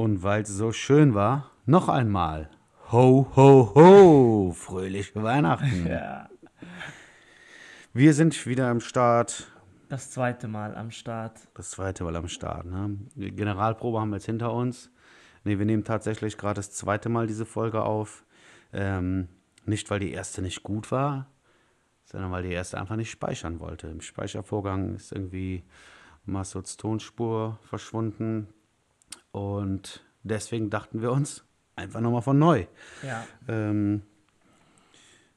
Und weil es so schön war, noch einmal. Ho, ho, ho! Fröhliche Weihnachten. Ja. Wir sind wieder am Start. Das zweite Mal am Start. Das zweite Mal am Start. Ne? Die Generalprobe haben wir jetzt hinter uns. Ne, wir nehmen tatsächlich gerade das zweite Mal diese Folge auf. Ähm, nicht, weil die erste nicht gut war, sondern weil die erste einfach nicht speichern wollte. Im Speichervorgang ist irgendwie Massods Tonspur verschwunden. Und deswegen dachten wir uns, einfach nochmal von neu. Ja. Ähm,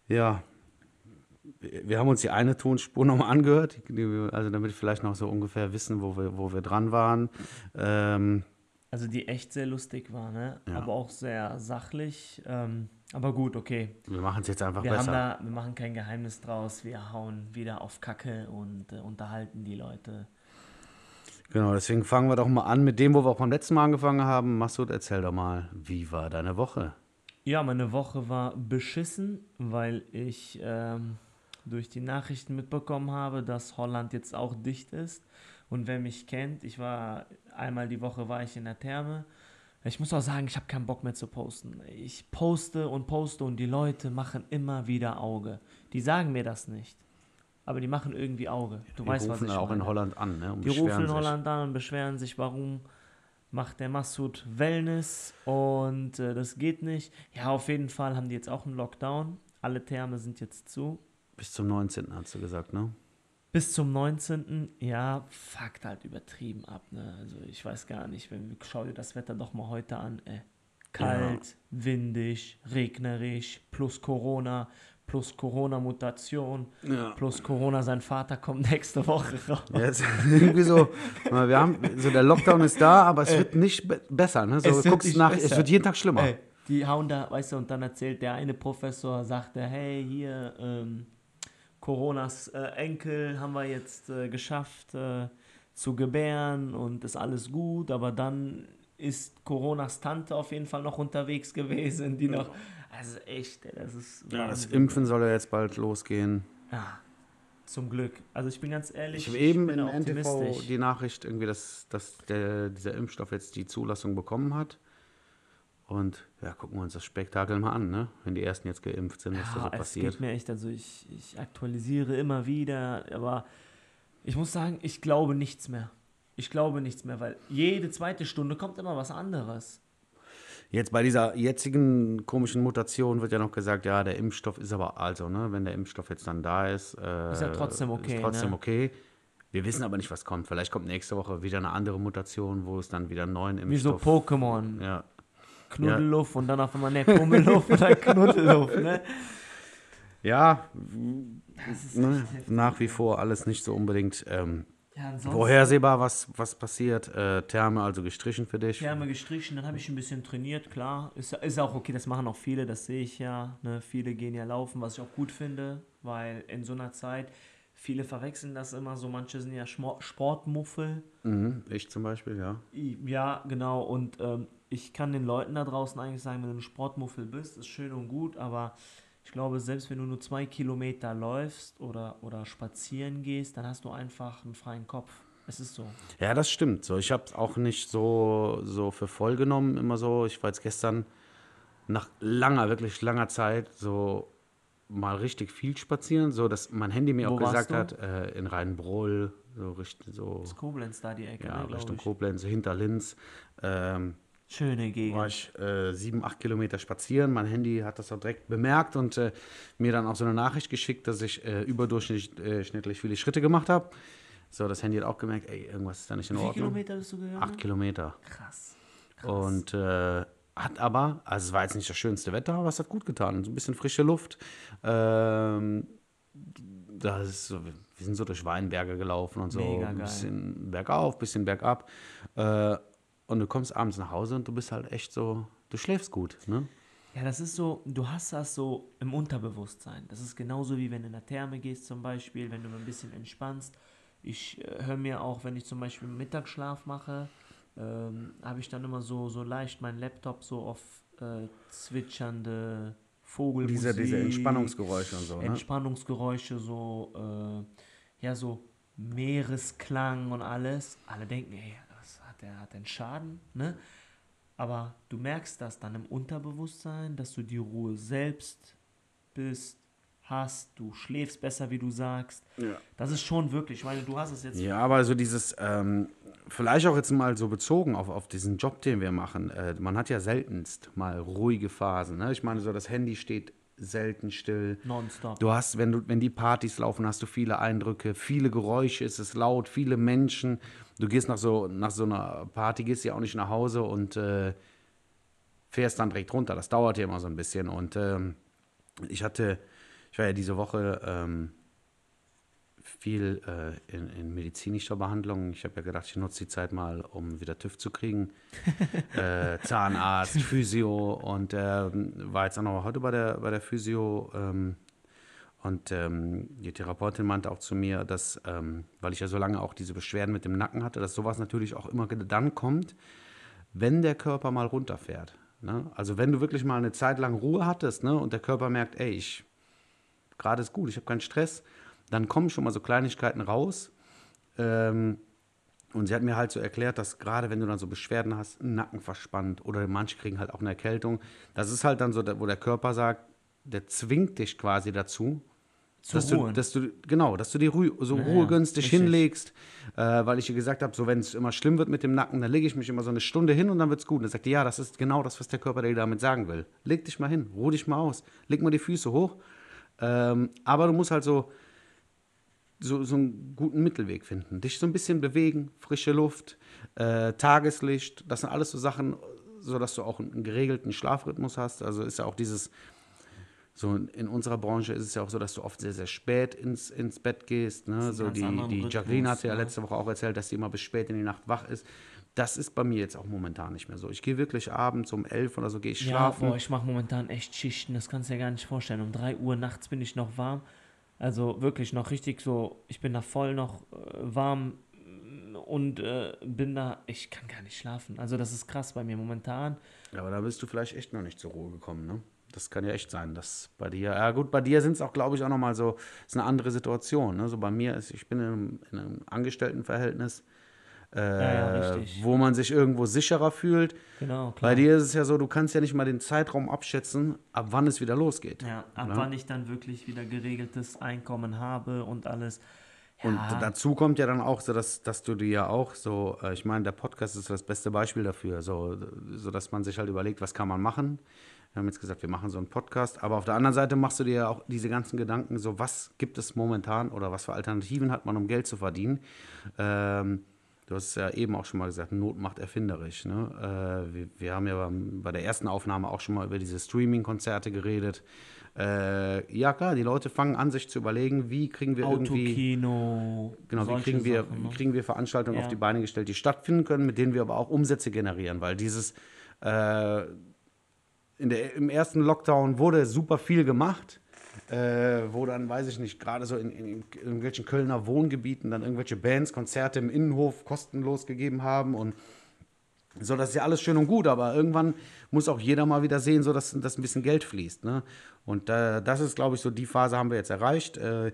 ja, wir haben uns die eine Tonspur nochmal angehört, also damit wir vielleicht noch so ungefähr wissen, wo wir, wo wir dran waren. Ähm, Also die echt sehr lustig war, ne? Ja. Aber auch sehr sachlich. Ähm, aber gut, okay. wir machen es jetzt einfach Wir haben besser. da, wir machen kein Geheimnis draus. Wir hauen wieder auf Kacke und äh, unterhalten die Leute. Genau, deswegen fangen wir doch mal an mit dem, wo wir auch beim letzten Mal angefangen haben. Massoud, erzähl doch mal, wie war deine Woche? Ja, meine Woche war beschissen, weil ich ähm, durch die Nachrichten mitbekommen habe, dass Holland jetzt auch dicht ist. Und wer mich kennt, ich war einmal die Woche war ich in der Therme. Ich muss auch sagen, ich habe keinen Bock mehr zu posten. Ich poste und poste und die Leute machen immer wieder Auge. Die sagen mir das nicht, aber die machen irgendwie Auge. Du Die weißt, was rufen ich auch meine. in Holland an, ne? und Die rufen in sich. Holland an und beschweren sich, warum macht der Massoud Wellness und äh, das geht nicht. Ja, auf jeden Fall haben die jetzt auch einen Lockdown. Alle Therme sind jetzt zu. Bis zum 19. hast du gesagt, ne? Bis zum 19. Ja, fuckt halt übertrieben ab. Ne? Also ich weiß gar nicht, wenn schau dir das Wetter doch mal heute an. Ey. Kalt, windig, regnerisch, plus Corona, plus Corona-Mutation, Ja. plus Corona, sein Vater kommt nächste Woche raus. Jetzt irgendwie so, wir haben, so der Lockdown ist da, aber es wird nicht be besser. Ne? So, Es du wird guckst nicht nach, besser. es wird jeden Tag schlimmer. Ey, die hauen da, weißt du, und dann erzählt der eine Professor, sagte, hey, hier, ähm, Coronas äh, Enkel haben wir jetzt äh, geschafft äh, zu gebären und ist alles gut, aber dann ist Coronas Tante auf jeden Fall noch unterwegs gewesen, die noch, also echt, das ist Ja, das. Impfen soll ja jetzt bald losgehen. Ja, zum Glück. Also ich bin ganz ehrlich, Ich habe eben bin in NTV die Nachricht irgendwie, dass, dass der, dieser Impfstoff jetzt die Zulassung bekommen hat. Und ja, gucken wir uns das Spektakel mal an, ne? Wenn die ersten jetzt geimpft sind, was da so Ja, es passiert. geht mir echt, also ich, ich aktualisiere immer wieder, aber ich muss sagen, ich glaube nichts mehr. Ich glaube nichts mehr, weil jede zweite Stunde kommt immer was anderes. Jetzt bei dieser jetzigen komischen Mutation wird ja noch gesagt, ja, der Impfstoff ist aber, also, ne, wenn der Impfstoff jetzt dann da ist, äh, Ist ja trotzdem okay, Ist trotzdem ne? okay. Wir wissen aber nicht, was kommt. Vielleicht kommt nächste Woche wieder eine andere Mutation, wo es dann wieder einen neuen Wie so Impfstoff Pokémon. Ja, Knuddelluft und dann auf einmal ne Pummelluft dann Knuddelluft, ne? ja Das ist ne, nach wie vor alles nicht so unbedingt ähm, Ja, vorhersehbar, was, was passiert. Äh, Therme also gestrichen für dich. Therme gestrichen, dann habe ich ein bisschen trainiert, klar. Ist, ist auch okay, das machen auch viele, das sehe ich ja. Ne? Viele gehen ja laufen, was ich auch gut finde, weil in so einer Zeit, viele verwechseln das immer so, manche sind ja Sportmuffel. Mhm, ich zum Beispiel, ja. Ja, genau. Und ähm, ich kann den Leuten da draußen eigentlich sagen, wenn du ein Sportmuffel bist, ist schön und gut, aber ich glaube, selbst wenn du nur zwei Kilometer läufst oder, oder spazieren gehst, dann hast du einfach einen freien Kopf. Es ist so. Ja, das stimmt. So, ich habe es auch nicht so, so für voll genommen, immer so. Ich war jetzt gestern nach langer, wirklich langer Zeit so mal richtig viel spazieren, so dass mein Handy mir Wo auch gesagt du? hat, äh, in Rheinbrohl, so richtig so, Das Koblenz da die Ecke, ja, ne, Richtung ich. Koblenz, hinter Linz. Ähm, Schöne war Gegend. ich äh, sieben, acht Kilometer spazieren. Mein Handy hat das auch direkt bemerkt und äh, mir dann auch so eine Nachricht geschickt, dass ich äh, überdurchschnittlich äh, viele Schritte gemacht habe. So, das Handy hat auch gemerkt, ey, irgendwas ist da nicht in Wie viele Ordnung. Kilometer bist du gegangen? Acht Kilometer. Krass. Krass. Und äh, hat aber, also es war jetzt nicht das schönste Wetter, aber es hat gut getan. So ein bisschen frische Luft. Ähm, das ist so, wir sind so durch Weinberge gelaufen und so. Mega ein geil. bisschen bergauf, bisschen bergab. Äh, und du kommst abends nach Hause und du bist halt echt so, du schläfst gut. Ne? Ja, das ist so, du hast das so im Unterbewusstsein. Das ist genauso wie wenn du in der Therme gehst zum Beispiel, wenn du ein bisschen entspannst. Ich äh, höre mir auch, wenn ich zum Beispiel Mittagsschlaf mache, ähm, habe ich dann immer so, so leicht meinen Laptop so auf äh, zwitschernde Vogelmusik. Diese, diese Entspannungsgeräusche und so. Ne? Entspannungsgeräusche, so, äh, ja, so Meeresklang und alles. Alle denken, ey, der, hat einen Schaden, ne? Aber du merkst das dann im Unterbewusstsein, dass du die Ruhe selbst bist, hast, du schläfst besser, wie du sagst. Ja. Das ist schon wirklich, ich meine, du hast es jetzt. Ja, aber so dieses, ähm, vielleicht auch jetzt mal so bezogen auf, auf diesen Job, den wir machen. Äh, man hat ja seltenst mal ruhige Phasen. Ne? Ich meine, so das Handy steht selten still. Nonstop. Du hast, wenn du, wenn die Partys laufen, hast du viele Eindrücke, viele Geräusche, es ist laut, viele Menschen. Du gehst nach so, nach so einer Party, gehst ja auch nicht nach Hause und äh, fährst dann direkt runter. Das dauert ja immer so ein bisschen. Und ähm, ich hatte, ich war ja diese Woche ähm, viel äh, in, in, medizinischer Behandlung. Ich habe ja gedacht, ich nutze die Zeit mal, um wieder TÜV zu kriegen. äh, Zahnarzt, Physio und äh, war jetzt auch noch heute bei der, bei der Physio. Ähm, und ähm, die Therapeutin meinte auch zu mir, dass, ähm, weil ich ja so lange auch diese Beschwerden mit dem Nacken hatte, dass sowas natürlich auch immer dann kommt, wenn der Körper mal runterfährt. Ne? Also wenn du wirklich mal eine Zeit lang Ruhe hattest ne, und der Körper merkt, ey, ich gerade ist gut, ich habe keinen Stress, dann kommen schon mal so Kleinigkeiten raus. Ähm, und sie hat mir halt so erklärt, dass gerade wenn du dann so Beschwerden hast, Nacken verspannt oder manche kriegen halt auch eine Erkältung, das ist halt dann so, wo der Körper sagt, der zwingt dich quasi dazu, Zu dass ruhen. du, dass du, genau, dass du dir Ruhe, so Ja, Ruhe ja, gönnst, dich richtig. hinlegst, äh, weil ich ihr gesagt habe, so wenn es immer schlimm wird mit dem Nacken, dann lege ich mich immer so eine Stunde hin und dann wird's gut. Und dann sagt die, ja, das ist genau das, was der Körper dir damit sagen will. Leg dich mal hin, ruh dich mal aus, leg mal die Füße hoch. Ähm, aber du musst halt so, so, so einen guten Mittelweg finden. Dich so ein bisschen bewegen, frische Luft, äh, Tageslicht, das sind alles so Sachen, so dass du auch einen geregelten Schlafrhythmus hast. Also ist ja auch dieses, so in unserer Branche ist es ja auch so, dass du oft sehr, sehr spät ins, ins Bett gehst. Ne? So die, die Jacqueline hatte ja letzte Woche auch erzählt, dass sie immer bis spät in die Nacht wach ist. Das ist bei mir jetzt auch momentan nicht mehr so. Ich gehe wirklich abends um elf oder so gehe ich Ja, schlafen. boah, ich mache momentan echt Schichten, das kannst du dir gar nicht vorstellen. Um 3 Uhr nachts bin ich noch warm. Also wirklich noch richtig so, ich bin da voll noch äh, warm mm, und äh, bin da, ich kann gar nicht schlafen. Also das ist krass bei mir momentan. Ja, aber da bist du vielleicht echt noch nicht zur Ruhe gekommen, ne? Das kann ja echt sein, dass bei dir, ja gut, bei dir sind es auch, glaube ich, auch nochmal so, ist eine andere Situation. Ne? So bei mir ist, ich bin in einem, in einem Angestelltenverhältnis, äh, ja, richtig. wo man sich irgendwo sicherer fühlt. Genau, klar. Bei dir ist es ja so, du kannst ja nicht mal den Zeitraum abschätzen, ab wann es wieder losgeht. Ja, ab Ne? wann ich dann wirklich wieder geregeltes Einkommen habe und alles. Ja, Und dazu kommt ja dann auch so, dass, dass du dir ja auch so, äh, ich meine, der Podcast ist das beste Beispiel dafür, so, so dass man sich halt überlegt, was kann man machen. Wir haben jetzt gesagt, wir machen so einen Podcast, aber auf der anderen Seite machst du dir ja auch diese ganzen Gedanken, so was gibt es momentan oder was für Alternativen hat man, um Geld zu verdienen. Ähm, du hast es ja eben auch schon mal gesagt, Not macht erfinderisch. Ne? Äh, wir, wir haben ja beim, bei der ersten Aufnahme auch schon mal über diese Streaming-Konzerte geredet. Äh, ja klar, die Leute fangen an, sich zu überlegen, wie kriegen wir irgendwie... Autokino. Genau, wie kriegen, wir, Sachen, wie ne? kriegen wir Veranstaltungen Ja. auf die Beine gestellt, die stattfinden können, mit denen wir aber auch Umsätze generieren, weil dieses äh, der, im ersten Lockdown wurde super viel gemacht, äh, wo dann, weiß ich nicht, gerade so in, in, in irgendwelchen Kölner Wohngebieten dann irgendwelche Bands Konzerte im Innenhof kostenlos gegeben haben und so, das ist ja alles schön und gut, aber irgendwann muss auch jeder mal wieder sehen, so dass, dass ein bisschen Geld fließt. Ne? Und äh, das ist, glaube ich, so die Phase haben wir jetzt erreicht. Äh,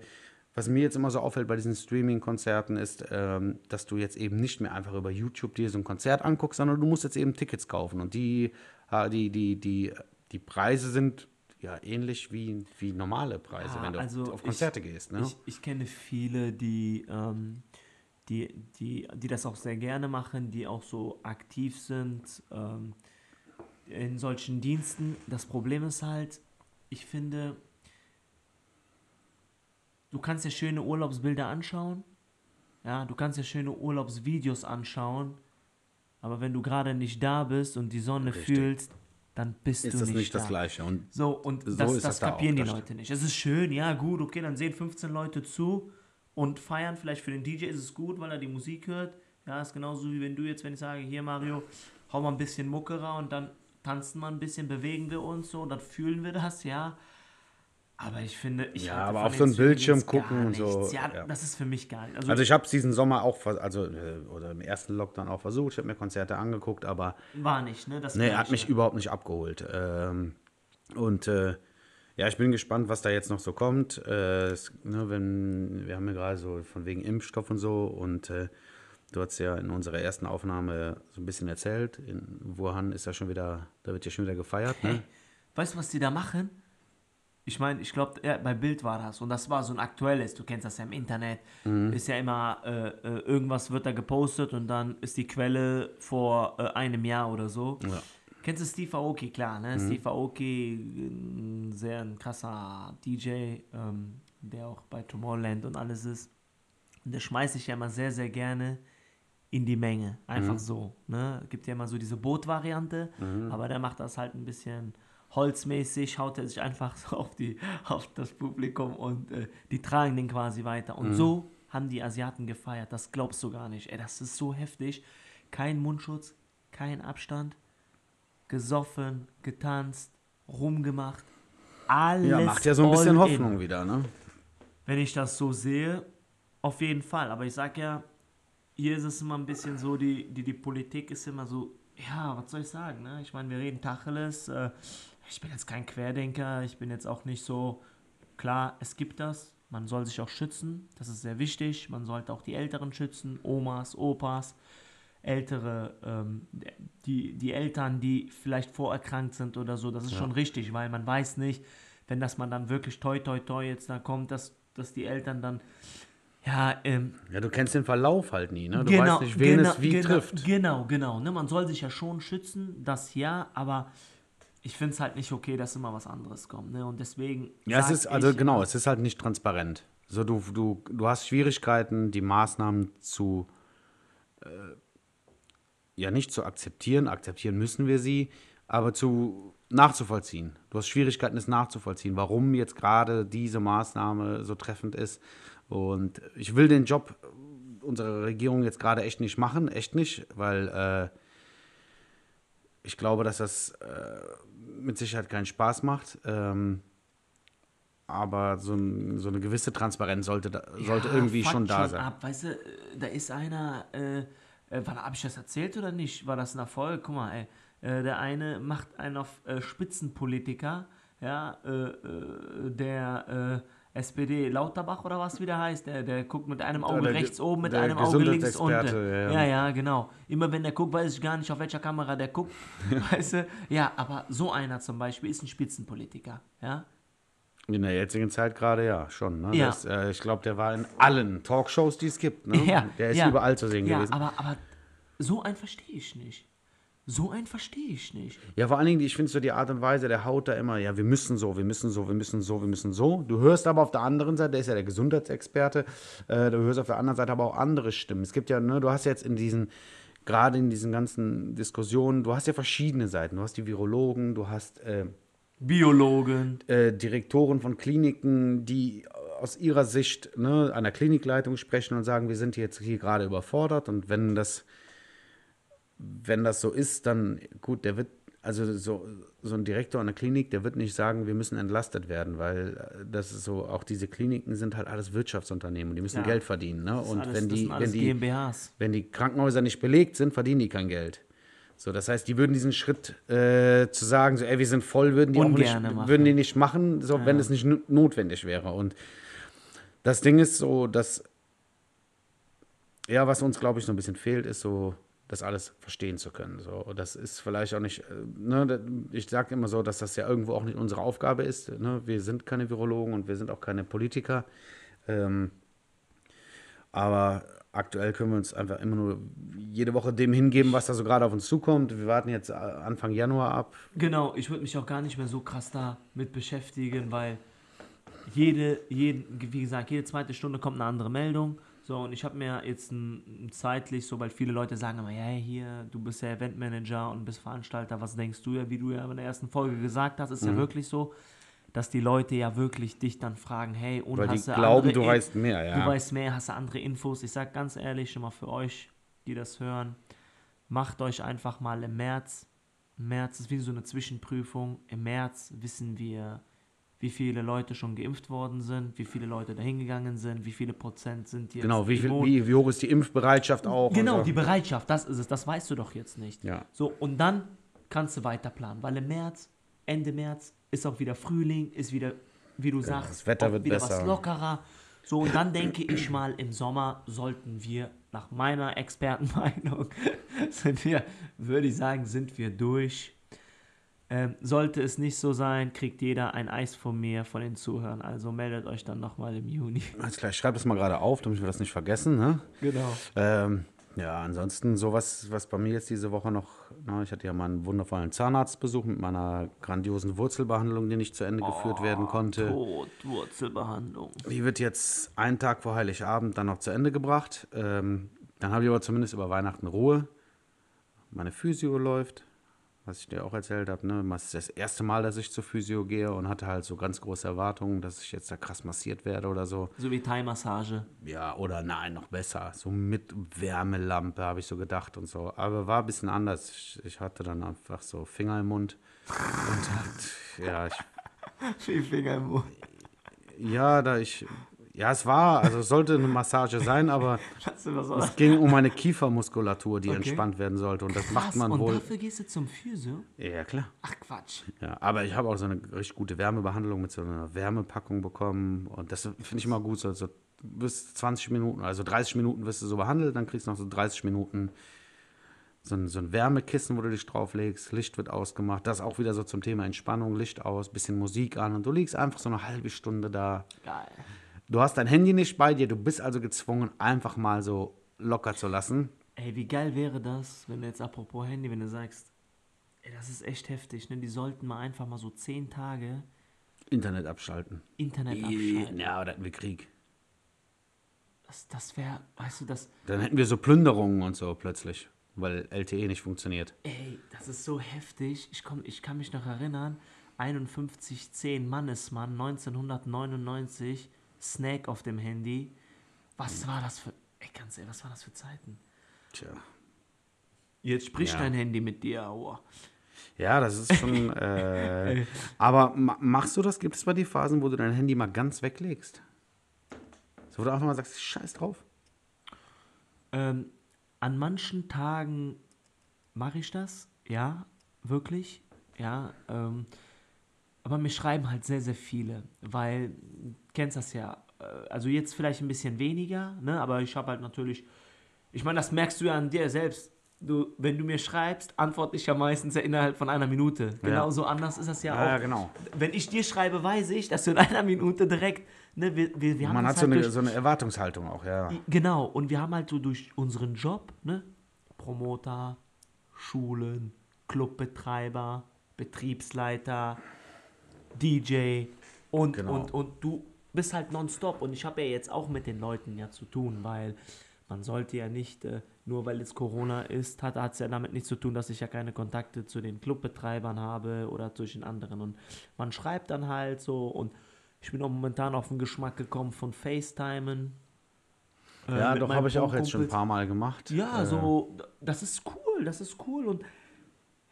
was mir jetzt immer so auffällt bei diesen Streaming-Konzerten ist, ähm, dass du jetzt eben nicht mehr einfach über YouTube dir so ein Konzert anguckst, sondern du musst jetzt eben Tickets kaufen. Und die, die, die, die, die Preise sind ja ähnlich wie, wie normale Preise, Ja, wenn du also auf, auf ich- Konzerte gehst. Ne? Ich, ich kenne viele, die, ähm, die, die, die das auch sehr gerne machen, die auch so aktiv sind ähm, in solchen Diensten. Das Problem ist halt, ich finde, du kannst dir schöne Urlaubsbilder anschauen, ja, du kannst dir schöne Urlaubsvideos anschauen, aber wenn du gerade nicht da bist und die Sonne Richtig. fühlst, dann bist ist du das nicht, nicht da. das Gleiche. Und So, und So das, ist das das da kapieren auch, die das Leute nicht. Es ist schön, ja, gut, okay, dann sehen 15 Leute zu und feiern. Vielleicht für den DJ ist es gut, weil er die Musik hört. Ja, ist genauso wie wenn du jetzt, wenn ich sage, hier Mario, hau mal ein bisschen Mucke raus und dann tanzen wir ein bisschen, bewegen wir uns so, dann fühlen wir das, ja. Aber ich finde, ich Ja, aber auf so einen Bildschirm gucken und so. Ja, ja. das ist für mich gar nicht. Also, Also ich habe es diesen Sommer auch, also äh, oder im ersten Lockdown auch versucht. Ich habe mir Konzerte angeguckt, aber war nicht, ne? Das nee, hat mich überhaupt nicht abgeholt. Ähm, und äh, ja, ich bin gespannt, was da jetzt noch so kommt. Äh, es, ne, wenn, wir haben ja gerade so von wegen Impfstoff und so und äh, du hast ja in unserer ersten Aufnahme so ein bisschen erzählt. In Wuhan ist ja schon wieder, da wird ja schon wieder gefeiert. Ne? Hey, weißt du, was die da machen? Ich meine, ich glaube, ja, bei Bild war das und das war so ein aktuelles, du kennst das ja im Internet, ist ja immer, äh, äh, irgendwas wird da gepostet und dann ist die Quelle vor äh, einem Jahr oder so. Ja. Kennst du Steve Aoki, klar, ne? Steve Aoki, ein sehr ein krasser DJ, ähm, der auch bei Tomorrowland und alles ist. Und der schmeißt sich ja immer sehr, sehr gerne in die Menge. Einfach so. Ne? Gibt ja immer so diese Boot-Variante, aber der macht das halt ein bisschen holzmäßig, haut er sich einfach so auf, die, auf das Publikum und äh, die tragen den quasi weiter. Und so haben die Asiaten gefeiert. Das glaubst du gar nicht. Ey, das ist so heftig. Kein Mundschutz, kein Abstand, gesoffen, getanzt, rumgemacht. Alles Ja, macht ja so ein bisschen all in. Hoffnung wieder, ne? Wenn ich das so sehe, auf jeden Fall. Aber ich sag ja, hier ist es immer ein bisschen so, die, die, die Politik ist immer so, ja, was soll ich sagen, ne? Ich meine, wir reden Tacheles. Äh, ich bin jetzt kein Querdenker, ich bin jetzt auch nicht so, klar, es gibt das, man soll sich auch schützen, das ist sehr wichtig. Man sollte auch die Älteren schützen, Omas, Opas, ältere, ähm, die, die Eltern, die vielleicht vorerkrankt sind oder so, das ist schon richtig, weil man weiß nicht, wenn das man dann wirklich toi toi toi jetzt da kommt, dass, dass die Eltern dann, ja, ähm, Ja, du kennst den Verlauf halt nie, ne? Du weißt nicht, wen es wie genau, trifft. Genau, genau. Ne? Man soll sich ja schon schützen, das ja, aber ich finde es halt nicht okay, dass immer was anderes kommt. Ne? Und deswegen. Ja, es ist, also ich, genau, es ist halt nicht transparent. So, du, du, du hast Schwierigkeiten, die Maßnahmen zu, äh, ja, nicht zu akzeptieren, akzeptieren müssen wir sie, aber zu nachzuvollziehen. Du hast Schwierigkeiten, es nachzuvollziehen, warum jetzt gerade diese Maßnahme so treffend ist. Und ich will den Job unserer Regierung jetzt gerade echt nicht machen, echt nicht, weil äh, ich glaube, dass das äh, mit Sicherheit keinen Spaß macht. Ähm, aber so, ein, so eine gewisse Transparenz sollte, da, sollte Ja, irgendwie schon da sein. Ab. Weißt du, äh, da ist einer, äh, äh, habe ich das erzählt oder nicht? War das ein Erfolg? Guck mal, ey. Äh, der eine macht einen auf äh, Spitzenpolitiker, ja, äh, der SPD Lauterbach oder was wieder heißt, der, der guckt mit einem Auge der rechts oben, mit einem Auge links unten. Ja, Ja, ja. genau. Immer wenn der guckt, weiß ich gar nicht, auf welcher Kamera der guckt. weißt du? Ja, aber so einer zum Beispiel ist ein Spitzenpolitiker, ja. In der jetzigen Zeit gerade ja, schon. Ne? Ja. Das, äh, ich glaube, der war in allen Talkshows, die es gibt. Ne? Ja, der ist ja. überall zu sehen Ja, gewesen. aber, aber so einen verstehe ich nicht. So einen verstehe ich nicht. Ja, vor allen Dingen, ich finde so die Art und Weise, der haut da immer, ja, wir müssen so, wir müssen so, wir müssen so, wir müssen so. Du hörst aber auf der anderen Seite, der ist ja der Gesundheitsexperte, äh, du hörst auf der anderen Seite aber auch andere Stimmen. Es gibt ja, ne, du hast jetzt in diesen, gerade in diesen ganzen Diskussionen, du hast ja verschiedene Seiten. Du hast die Virologen, du hast äh, Biologen. äh, Direktoren von Kliniken, die aus ihrer Sicht ne, einer Klinikleitung sprechen und sagen, wir sind jetzt hier gerade überfordert und wenn das, wenn das so ist, dann gut, der wird, also so, so ein Direktor einer Klinik, der wird nicht sagen, wir müssen entlastet werden, weil äh, das ist so, auch diese Kliniken sind halt alles Wirtschaftsunternehmen und die müssen Ja. Geld verdienen. Ne? Und alles, wenn die, wenn die, GmbHs. wenn die Krankenhäuser nicht belegt sind, verdienen die kein Geld. So, das heißt, die würden diesen Schritt äh, zu sagen, so, ey, wir sind voll, würden die nicht, machen. würden die nicht machen, so, wenn es nicht no- notwendig wäre. Und das Ding ist so, dass, ja, was uns, glaube ich, so ein bisschen fehlt, ist so, das alles verstehen zu können. So, das ist vielleicht auch nicht, äh, ne, ich sage immer so, dass das ja irgendwo auch nicht unsere Aufgabe ist. Ne? Wir sind keine Virologen und wir sind auch keine Politiker. Ähm, aber aktuell können wir uns einfach immer nur jede Woche dem hingeben, was da so gerade auf uns zukommt. Wir warten jetzt äh, Anfang Januar ab. Genau, ich würde mich auch gar nicht mehr so krass damit beschäftigen, weil jede, jede, wie gesagt, jede zweite Stunde kommt eine andere Meldung. So, und ich habe mir jetzt ein, ein zeitlich so, weil viele Leute sagen immer, ja, hier, du bist ja Eventmanager und bist Veranstalter, was denkst du ja, wie du ja in der ersten Folge gesagt hast, ist Mhm. ja wirklich so, dass die Leute ja wirklich dich dann fragen, hey, und Weil die hast du glauben, andere du weißt mehr, ja. Du weißt mehr, hast du andere Infos. Ich sag ganz ehrlich, schon mal für euch, die das hören, macht euch einfach mal im März. Im März ist wie so eine Zwischenprüfung. Im März wissen wir, wie viele Leute schon geimpft worden sind, wie viele Leute dahin gegangen sind, wie viele Prozent sind jetzt Genau, wie, viel, wie, wie hoch ist die Impfbereitschaft auch? Genau, so. die Bereitschaft, das ist es, das weißt du doch jetzt nicht. Ja. So, und dann kannst du weiter planen, weil im März, Ende März ist auch wieder Frühling, ist wieder, wie du sagst, das Wetter wird wieder besser. was lockerer. So, und dann denke ich mal, im Sommer sollten wir nach meiner Expertenmeinung sind wir, würde ich sagen, sind wir durch. Ähm, sollte es nicht so sein, kriegt jeder ein Eis von mir, von den Zuhörern. Also meldet euch dann nochmal im Juni. Alles klar, ich schreibe das mal gerade auf, damit wir das nicht vergessen. Ne? Genau. Ähm, ja, ansonsten sowas, was bei mir jetzt diese Woche noch, na, ich hatte ja mal einen wundervollen Zahnarztbesuch mit meiner grandiosen Wurzelbehandlung, die nicht zu Ende geführt werden konnte. Todwurzelbehandlung. Die wird jetzt einen Tag vor Heiligabend dann noch zu Ende gebracht. Ähm, dann habe ich aber zumindest über Weihnachten Ruhe. Meine Physio läuft, was ich dir auch erzählt habe. Ne? Das ist das erste Mal, dass ich zur Physio gehe und hatte halt so ganz große Erwartungen, dass ich jetzt da krass massiert werde oder so. So wie Thai-Massage. Ja, oder nein, noch besser. So mit Wärmelampe habe ich so gedacht und so. Aber war ein bisschen anders. Ich, ich hatte dann einfach so Finger im Mund. Und halt, ja, ich, Wie Finger im Mund. ja, da ich. Ja, es war, also es sollte eine Massage sein, aber es ging um meine Kiefermuskulatur, die Okay. entspannt werden sollte. Und das Krass, macht man und wohl. dafür gehst du zum Physio? Ja, klar. Ach Quatsch. Ja, aber ich habe auch so eine richtig gute Wärmebehandlung mit so einer Wärmepackung bekommen. Und das finde ich immer gut. So, so bis 20 Minuten, also 30 Minuten wirst du so behandelt, dann kriegst du noch so 30 Minuten so ein, so ein Wärmekissen, wo du dich drauflegst. Licht wird ausgemacht. Das auch wieder so zum Thema Entspannung. Licht aus, bisschen Musik an. Und du liegst einfach so eine halbe Stunde da. Geil. Du hast dein Handy nicht bei dir. Du bist also gezwungen, einfach mal so locker zu lassen. Ey, wie geil wäre das, wenn du jetzt apropos Handy, wenn du sagst, ey, das ist echt heftig, ne? Die sollten mal einfach mal so zehn Tage Internet abschalten. Internet abschalten. Ja, aber dann hätten wir Krieg. Das, das wäre, weißt du, das, Dann hätten wir so Plünderungen und so plötzlich, weil LTE nicht funktioniert. ey, das ist so heftig. Ich, komm, ich kann mich noch erinnern, 5110 Mannesmann, 1999, Snake auf dem Handy. Was war das für, ey, ganz ehrlich, was war das für Zeiten? Tja. Jetzt spricht Ja. dein Handy mit dir, aua. Ja, das ist schon. Äh, aber ma machst du das? Gibt es bei dir Phasen, wo du dein Handy mal ganz weglegst? So, wo du einfach mal sagst, scheiß drauf. Ähm, an manchen Tagen mache ich das, ja, wirklich, ja. Ähm, aber mir schreiben halt sehr, sehr viele, weil, du kennst das ja, äh, also jetzt vielleicht ein bisschen weniger, ne, aber ich habe halt natürlich, ich meine, das merkst du ja an dir selbst. Du, wenn du mir schreibst, antworte ich ja meistens ja innerhalb von einer Minute. Genauso anders ist das ja, Ja, auch. genau. Wenn ich dir schreibe, weiß ich, dass du in einer Minute direkt, ne, wir, wir, wir Man hat so halt eine, durch- so eine Erwartungshaltung auch, ja. Genau, und wir haben halt so durch unseren Job, ne, Promoter, Schulen, Clubbetreiber, Betriebsleiter, DJ und, Genau. und, und du bist halt nonstop. Und ich habe ja jetzt auch mit den Leuten ja zu tun, weil man sollte ja nicht, äh, nur weil jetzt Corona ist, hat es ja damit nichts zu tun, dass ich ja keine Kontakte zu den Clubbetreibern habe oder zu den anderen. Und man schreibt dann halt so und ich bin auch momentan auf den Geschmack gekommen von FaceTimen. äh, Ja, doch, habe ich auch jetzt schon ein paar Mal gemacht. Ja, Äh, so, das ist cool, das ist cool. Und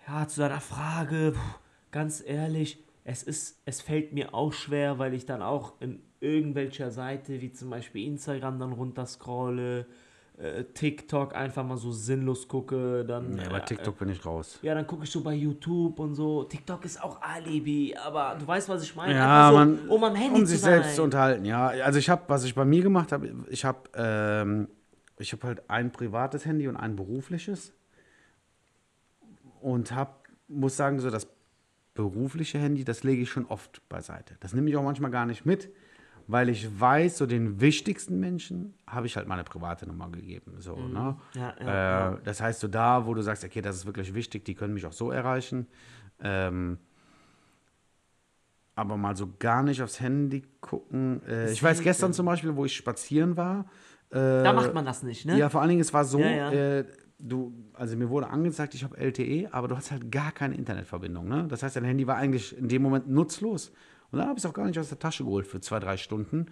ja, zu deiner Frage, ganz ehrlich, es ist, es fällt mir auch schwer, weil ich dann auch in irgendwelcher Seite, wie zum Beispiel Instagram, dann runterscrolle, äh, TikTok einfach mal so sinnlos gucke, dann. Nee, bei äh, TikTok bin ich raus. Ja, dann gucke ich so bei YouTube und so. TikTok ist auch Alibi, aber du weißt, was ich meine. Ja, so, man, um am Handy um sich selbst zu unterhalten, ja. Also ich habe, was ich bei mir gemacht habe, ich habe, ähm, ich habe halt ein privates Handy und ein berufliches und habe, muss sagen, so das berufliche Handy, das lege ich schon oft beiseite. Das nehme ich auch manchmal gar nicht mit, weil ich weiß, so den wichtigsten Menschen habe ich halt meine private Nummer gegeben. So, ne? Mhm. Ja, ja, äh, ja. Das heißt, so da, wo du sagst, okay, das ist wirklich wichtig, die können mich auch so erreichen. Ähm, aber mal so gar nicht aufs Handy gucken. Äh, ich weiß gestern zum Beispiel, wo ich spazieren war. Äh, Da macht man das nicht, ne? Ja, vor allen Dingen, es war so, Ja, ja. Äh, du, also mir wurde angezeigt, ich habe LTE, aber du hast halt gar keine Internetverbindung. Ne? Das heißt, dein Handy war eigentlich in dem Moment nutzlos. Und dann habe ich es auch gar nicht aus der Tasche geholt für zwei, drei Stunden.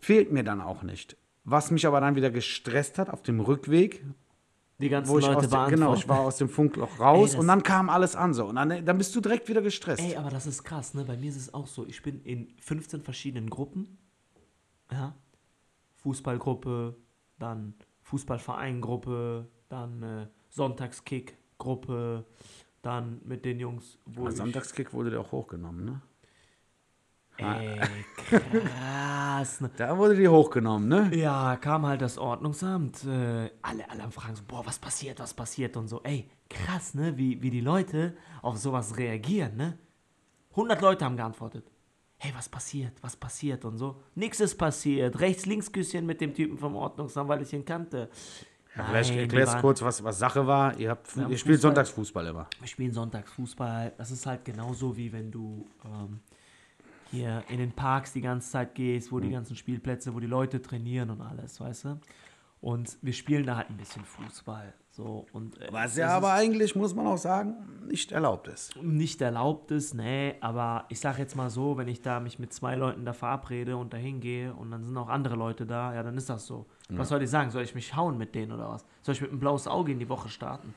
Fehlt mir dann auch nicht. Was mich aber dann wieder gestresst hat auf dem Rückweg, Die ganzen wo ich Leute aus beantworten. genau, ich war aus dem Funkloch raus Ey, und dann kam alles an so und dann, dann bist du direkt wieder gestresst. Ey, aber das ist krass, ne? Bei mir ist es auch so. Ich bin in 15 verschiedenen Gruppen. Ja. Fußballgruppe, dann Fußballvereingruppe, dann äh, Sonntagskick-Gruppe, dann mit den Jungs, wo ich... Sonntagskick wurde dir auch hochgenommen, ne? Ey, krass. ne? Da wurde die hochgenommen, ne? Ja, kam halt das Ordnungsamt. Äh, alle, alle am Fragen so, boah, was passiert, was passiert und so. Ey, krass, ne? Wie, wie die Leute auf sowas reagieren, ne? 100 Leute haben geantwortet. Hey, was passiert, was passiert und so. Nix ist passiert. Rechts-Links-Küsschen mit dem Typen vom Ordnungsamt, weil ich ihn kannte. Vielleicht Nein, die erklärst waren- kurz, was, was Sache war. Ihr, habt, ihr spielt Fußball. Sonntagsfußball immer. Wir spielen Sonntagsfußball. Das ist halt genauso wie wenn du ähm, hier in den Parks die ganze Zeit gehst, Mhm. wo die ganzen Spielplätze, wo die Leute trainieren und alles, weißt du? Und wir spielen da halt ein bisschen Fußball. So, und, äh, Was ja aber eigentlich, muss man auch sagen, nicht erlaubt ist. nicht erlaubt ist, nee, aber ich sag jetzt mal so, wenn ich da mich mit zwei Leuten da verabrede und da hingehe und dann sind auch andere Leute da, ja, dann ist das so. Was soll ich sagen? Soll ich mich hauen mit denen oder was? Soll ich mit einem blaues Auge in die Woche starten?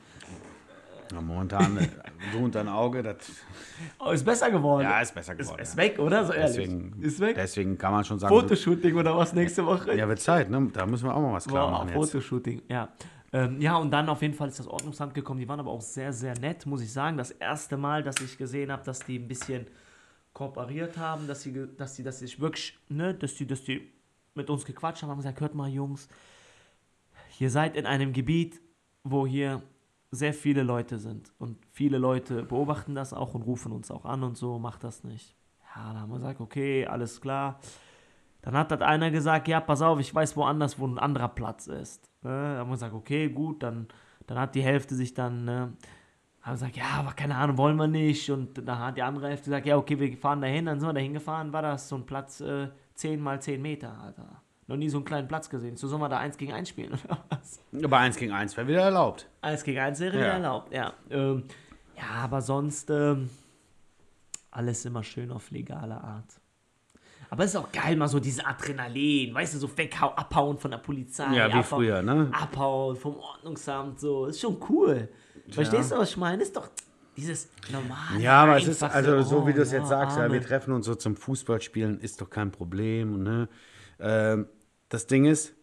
Ja, momentan, äh, du und dein Auge, das Oh, ist besser geworden. ja, ist besser geworden. ist weg, oder? So ehrlich. deswegen, ist weg. deswegen kann man schon sagen, Fotoshooting oder was nächste Woche? ja, wird Zeit, ne? Da müssen wir auch mal was klar machen jetzt. Fotoshooting, ja. Ähm, ja, und dann auf jeden Fall ist das Ordnungsamt gekommen. Die waren aber auch sehr, sehr nett, muss ich sagen. Das erste Mal, dass ich gesehen habe, dass die ein bisschen kooperiert haben, dass sie, dass sie, dass sie sich wirklich, ne, dass die, dass die mit uns gequatscht haben, haben gesagt, hört mal, Jungs, ihr seid in einem Gebiet, wo hier sehr viele Leute sind. Und viele Leute beobachten das auch und rufen uns auch an und so, macht das nicht. Ja, da haben wir gesagt, okay, alles klar. Dann hat das einer gesagt, ja, pass auf, ich weiß woanders, wo ein anderer Platz ist. Äh, dann haben wir gesagt, okay, gut, dann, dann hat die Hälfte sich dann, äh, haben gesagt, ja, aber keine Ahnung, wollen wir nicht. Und dann hat die andere Hälfte gesagt, ja, okay, wir fahren dahin. Dann sind wir da hingefahren, war das so ein Platz äh, 10 mal 10 Meter, Alter. Noch nie so einen kleinen Platz gesehen. So sollen wir da 1 gegen 1 spielen, oder was? Aber 1 gegen 1 wäre wieder erlaubt. 1 gegen 1 wäre Ja. ja. erlaubt, ja. Ähm, ja, aber sonst ähm, alles immer schön auf legale Art. Aber es ist auch geil, mal so diese Adrenalin, weißt du, so weghau, abhauen von der Polizei. Ja, wie abhauen, früher, ne? Abhauen vom Ordnungsamt, so. Ist schon cool. Verstehst du, was ich meine? Ist doch dieses normale. Ja, aber es ist, also so wie oh, du es jetzt ja, sagst, ja, wir treffen uns so zum Fußballspielen, ist doch kein Problem. Ne? Ähm, das Ding ist,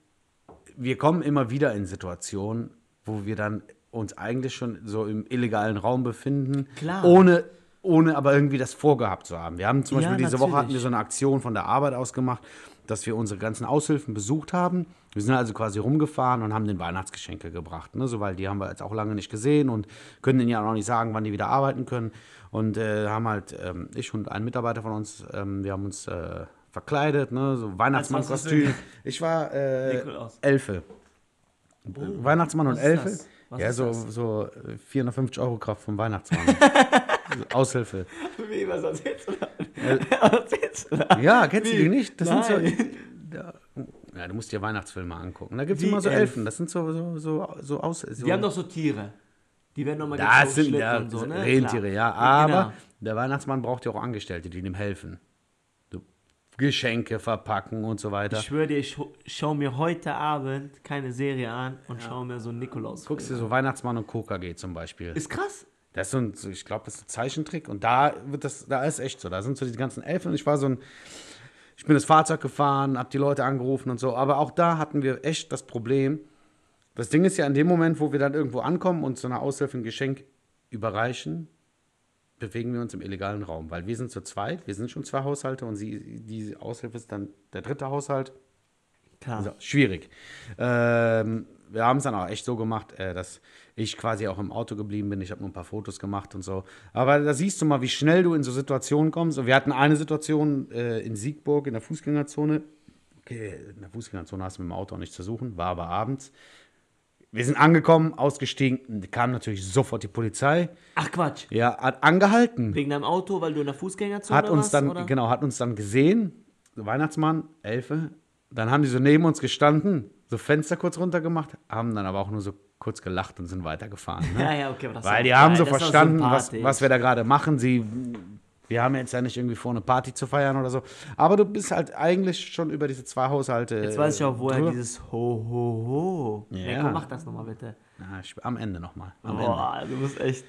wir kommen immer wieder in Situationen, wo wir dann uns eigentlich schon so im illegalen Raum befinden, Klar. ohne ohne aber irgendwie das vorgehabt zu haben. Wir haben zum Ja, Beispiel diese Woche hatten wir so eine Aktion von der Arbeit aus gemacht, dass wir unsere ganzen Aushilfen besucht haben. Wir sind also quasi rumgefahren und haben den Weihnachtsgeschenke gebracht, ne? so, weil die haben wir jetzt auch lange nicht gesehen und können denen ja auch noch nicht sagen, wann die wieder arbeiten können. Und äh, haben halt, ähm, ich und ein Mitarbeiter von uns, ähm, wir haben uns äh, verkleidet, ne? so Weihnachtsmannkostüm. Ich war äh. Elfe. Weihnachtsmann und Elfe. ja, so, so äh, 450 Euro Kraft vom Weihnachtsmann. Aushilfe. Wie, was erzählst du da? Was erzählst du da? Ja, kennst du Wie? die nicht? Das Nein. sind so. Ja, ja, du musst dir Weihnachtsfilme angucken. Da gibt es immer so elf? Elfen. Das sind so, so, so, so aus. So, Die haben doch so Tiere. Die werden nochmal das sind ja, und so, ne? Rentiere, Klar. ja. Aber Genau. der Weihnachtsmann braucht ja auch Angestellte, die ihm helfen. Geschenke verpacken und so weiter. Ich schwöre dir, ich scha- schau mir heute Abend keine Serie an und schau mir so einen Nikolaus. Guckst dir so Weihnachtsmann und KKG zum Beispiel. Ist krass. Das ist so ein, ich glaube, das ist ein Zeichentrick. Und da wird das, da ist echt so. Da sind so die ganzen Elfen. Und ich war so ein, ich bin das Fahrzeug gefahren, habe die Leute angerufen und so. Aber auch da hatten wir echt das Problem. Das Ding ist ja in dem Moment, wo wir dann irgendwo ankommen und so einer Aushilfe ein Geschenk überreichen, bewegen wir uns im illegalen Raum. Weil wir sind zu zweit, wir sind schon zwei Haushalte und sie, die Aushilfe ist dann der dritte Haushalt. Klar. Also, schwierig. Ähm, wir haben es dann auch echt so gemacht, äh, dass ich quasi auch im Auto geblieben bin. Ich habe nur ein paar Fotos gemacht und so. Aber da siehst du mal, wie schnell du in so Situationen kommst. Und wir hatten eine Situation äh, in Siegburg in der Fußgängerzone. Okay, in der Fußgängerzone hast du mit dem Auto auch nichts zu suchen, war aber abends. Wir sind angekommen, ausgestiegen, kam natürlich sofort die Polizei. Ach Quatsch. Ja, hat angehalten Wegen deinem Auto, weil du in der Fußgängerzone hat uns warst, dann, oder? genau, hat uns dann gesehen, so Weihnachtsmann, Elfe, dann haben die so neben uns gestanden, so Fenster kurz runtergemacht, haben dann aber auch nur so kurz gelacht und sind weitergefahren. Ne? Ja, ja, okay, aber das Weil die haben geil, so das ist auch verstanden, was, was wir da gerade machen. Sie, wir haben jetzt ja nicht irgendwie vor, eine Party zu feiern oder so. Aber du bist halt eigentlich schon über diese zwei Haushalte. Jetzt weiß ich auch, woher drüber. dieses Ho, Ho, Ho. Ja. Ja. komm, mach das nochmal bitte. Na, ich, am Ende nochmal. Am Ende. Boah, du bist echt.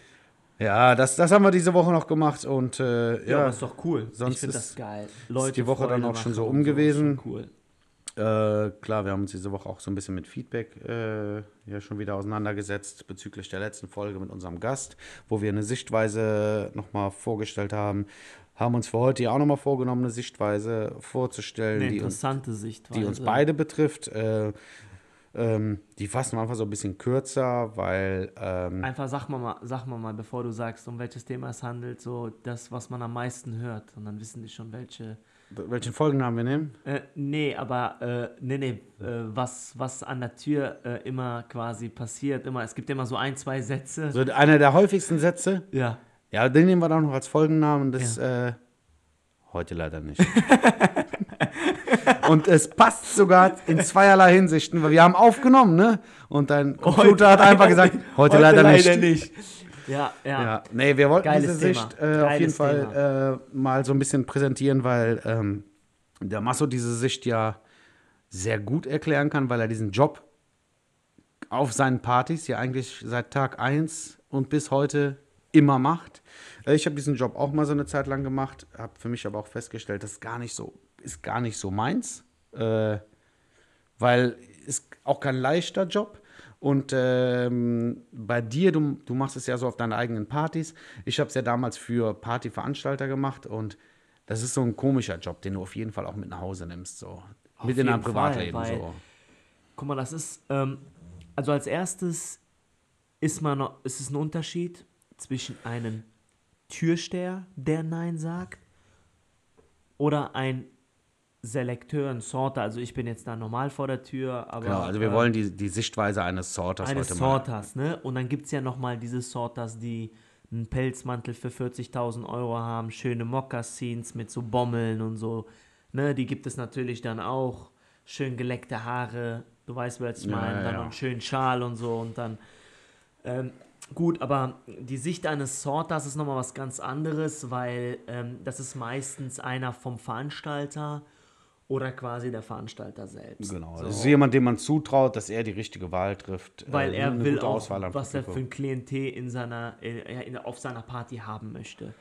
Ja, das, das haben wir diese Woche noch gemacht und äh, Ja, ja, aber ist doch cool. sonst ich finde ist- das geil. die Woche dann Freude auch schon so um gewesen. ist Cool. Äh, klar, wir haben uns diese Woche auch so ein bisschen mit Feedback äh, ja schon wieder auseinandergesetzt bezüglich der letzten Folge mit unserem Gast, wo wir eine Sichtweise nochmal vorgestellt haben. Haben uns für heute ja auch nochmal vorgenommen, eine Sichtweise vorzustellen, Eine die uns, interessante Sichtweise. die uns beide betrifft. Äh, ähm, die fassen wir einfach so ein bisschen kürzer, weil ähm, Einfach sag mal, mal, sag mal mal, bevor du sagst, um welches Thema es handelt, so das, was man am meisten hört. Und dann wissen die schon, welche. Welchen Folgennamen wir nehmen. Äh, nee, aber äh, nee, nee, äh, was, was an der Tür äh, immer quasi passiert, immer, es gibt immer so ein, zwei Sätze. So einer der häufigsten Sätze. Ja. Ja, den nehmen wir dann noch als Folgennamen. Das äh, heute leider nicht. Und es passt sogar in zweierlei Hinsichten, weil wir haben aufgenommen, ne? Und dein Computer hat einfach gesagt, heute, leider, nicht. Ja, ja. Ja, nee, wir wollten Geiles diese Thema. Sicht äh, auf jeden Fall äh, mal so ein bisschen präsentieren, weil ähm, der Masso diese Sicht ja sehr gut erklären kann, weil er diesen Job auf seinen Partys ja eigentlich seit Tag 1 und bis heute immer macht. Äh, Ich habe diesen Job auch mal so eine Zeit lang gemacht, habe für mich aber auch festgestellt, das ist gar nicht so, ist gar nicht so meins, äh, weil ist auch kein leichter Job. Und ähm, bei dir, du, du machst es ja so auf deine eigenen Partys. Ich habe es ja damals für Partyveranstalter gemacht und das ist so ein komischer Job, den du auf jeden Fall auch mit nach Hause nimmst. So. mit in deinem Fall, Privatleben. weil- so. Guck mal, das ist, ähm, also als erstes ist, man, noch- ist es ein Unterschied zwischen einem Türsteher, der Nein sagt, oder ein Selekteur, ein Sorter. Also ich bin jetzt da normal vor der Tür, aber... Genau, also wir äh, wollen die, die Sichtweise eines Sorters eines heute mal. Sorters, ne? Und dann gibt es ja nochmal diese Sorters, die einen Pelzmantel für 40.000 Euro haben, schöne Mokassins mit so Bommeln und so, ne? Die gibt es natürlich dann auch, schön geleckte Haare, du weißt, was ich Ja, meine, ja, dann ja. einen schönen Schal und so und dann, ähm, gut, aber die Sicht eines Sorters ist nochmal was ganz anderes, weil ähm, das ist meistens einer vom Veranstalter oder quasi der Veranstalter selbst. Genau, So. das ist jemand, dem man zutraut, dass er die richtige Wahl trifft. Weil äh, er will auch, was er für ein Klientel in seiner, äh, in, auf seiner Party haben möchte.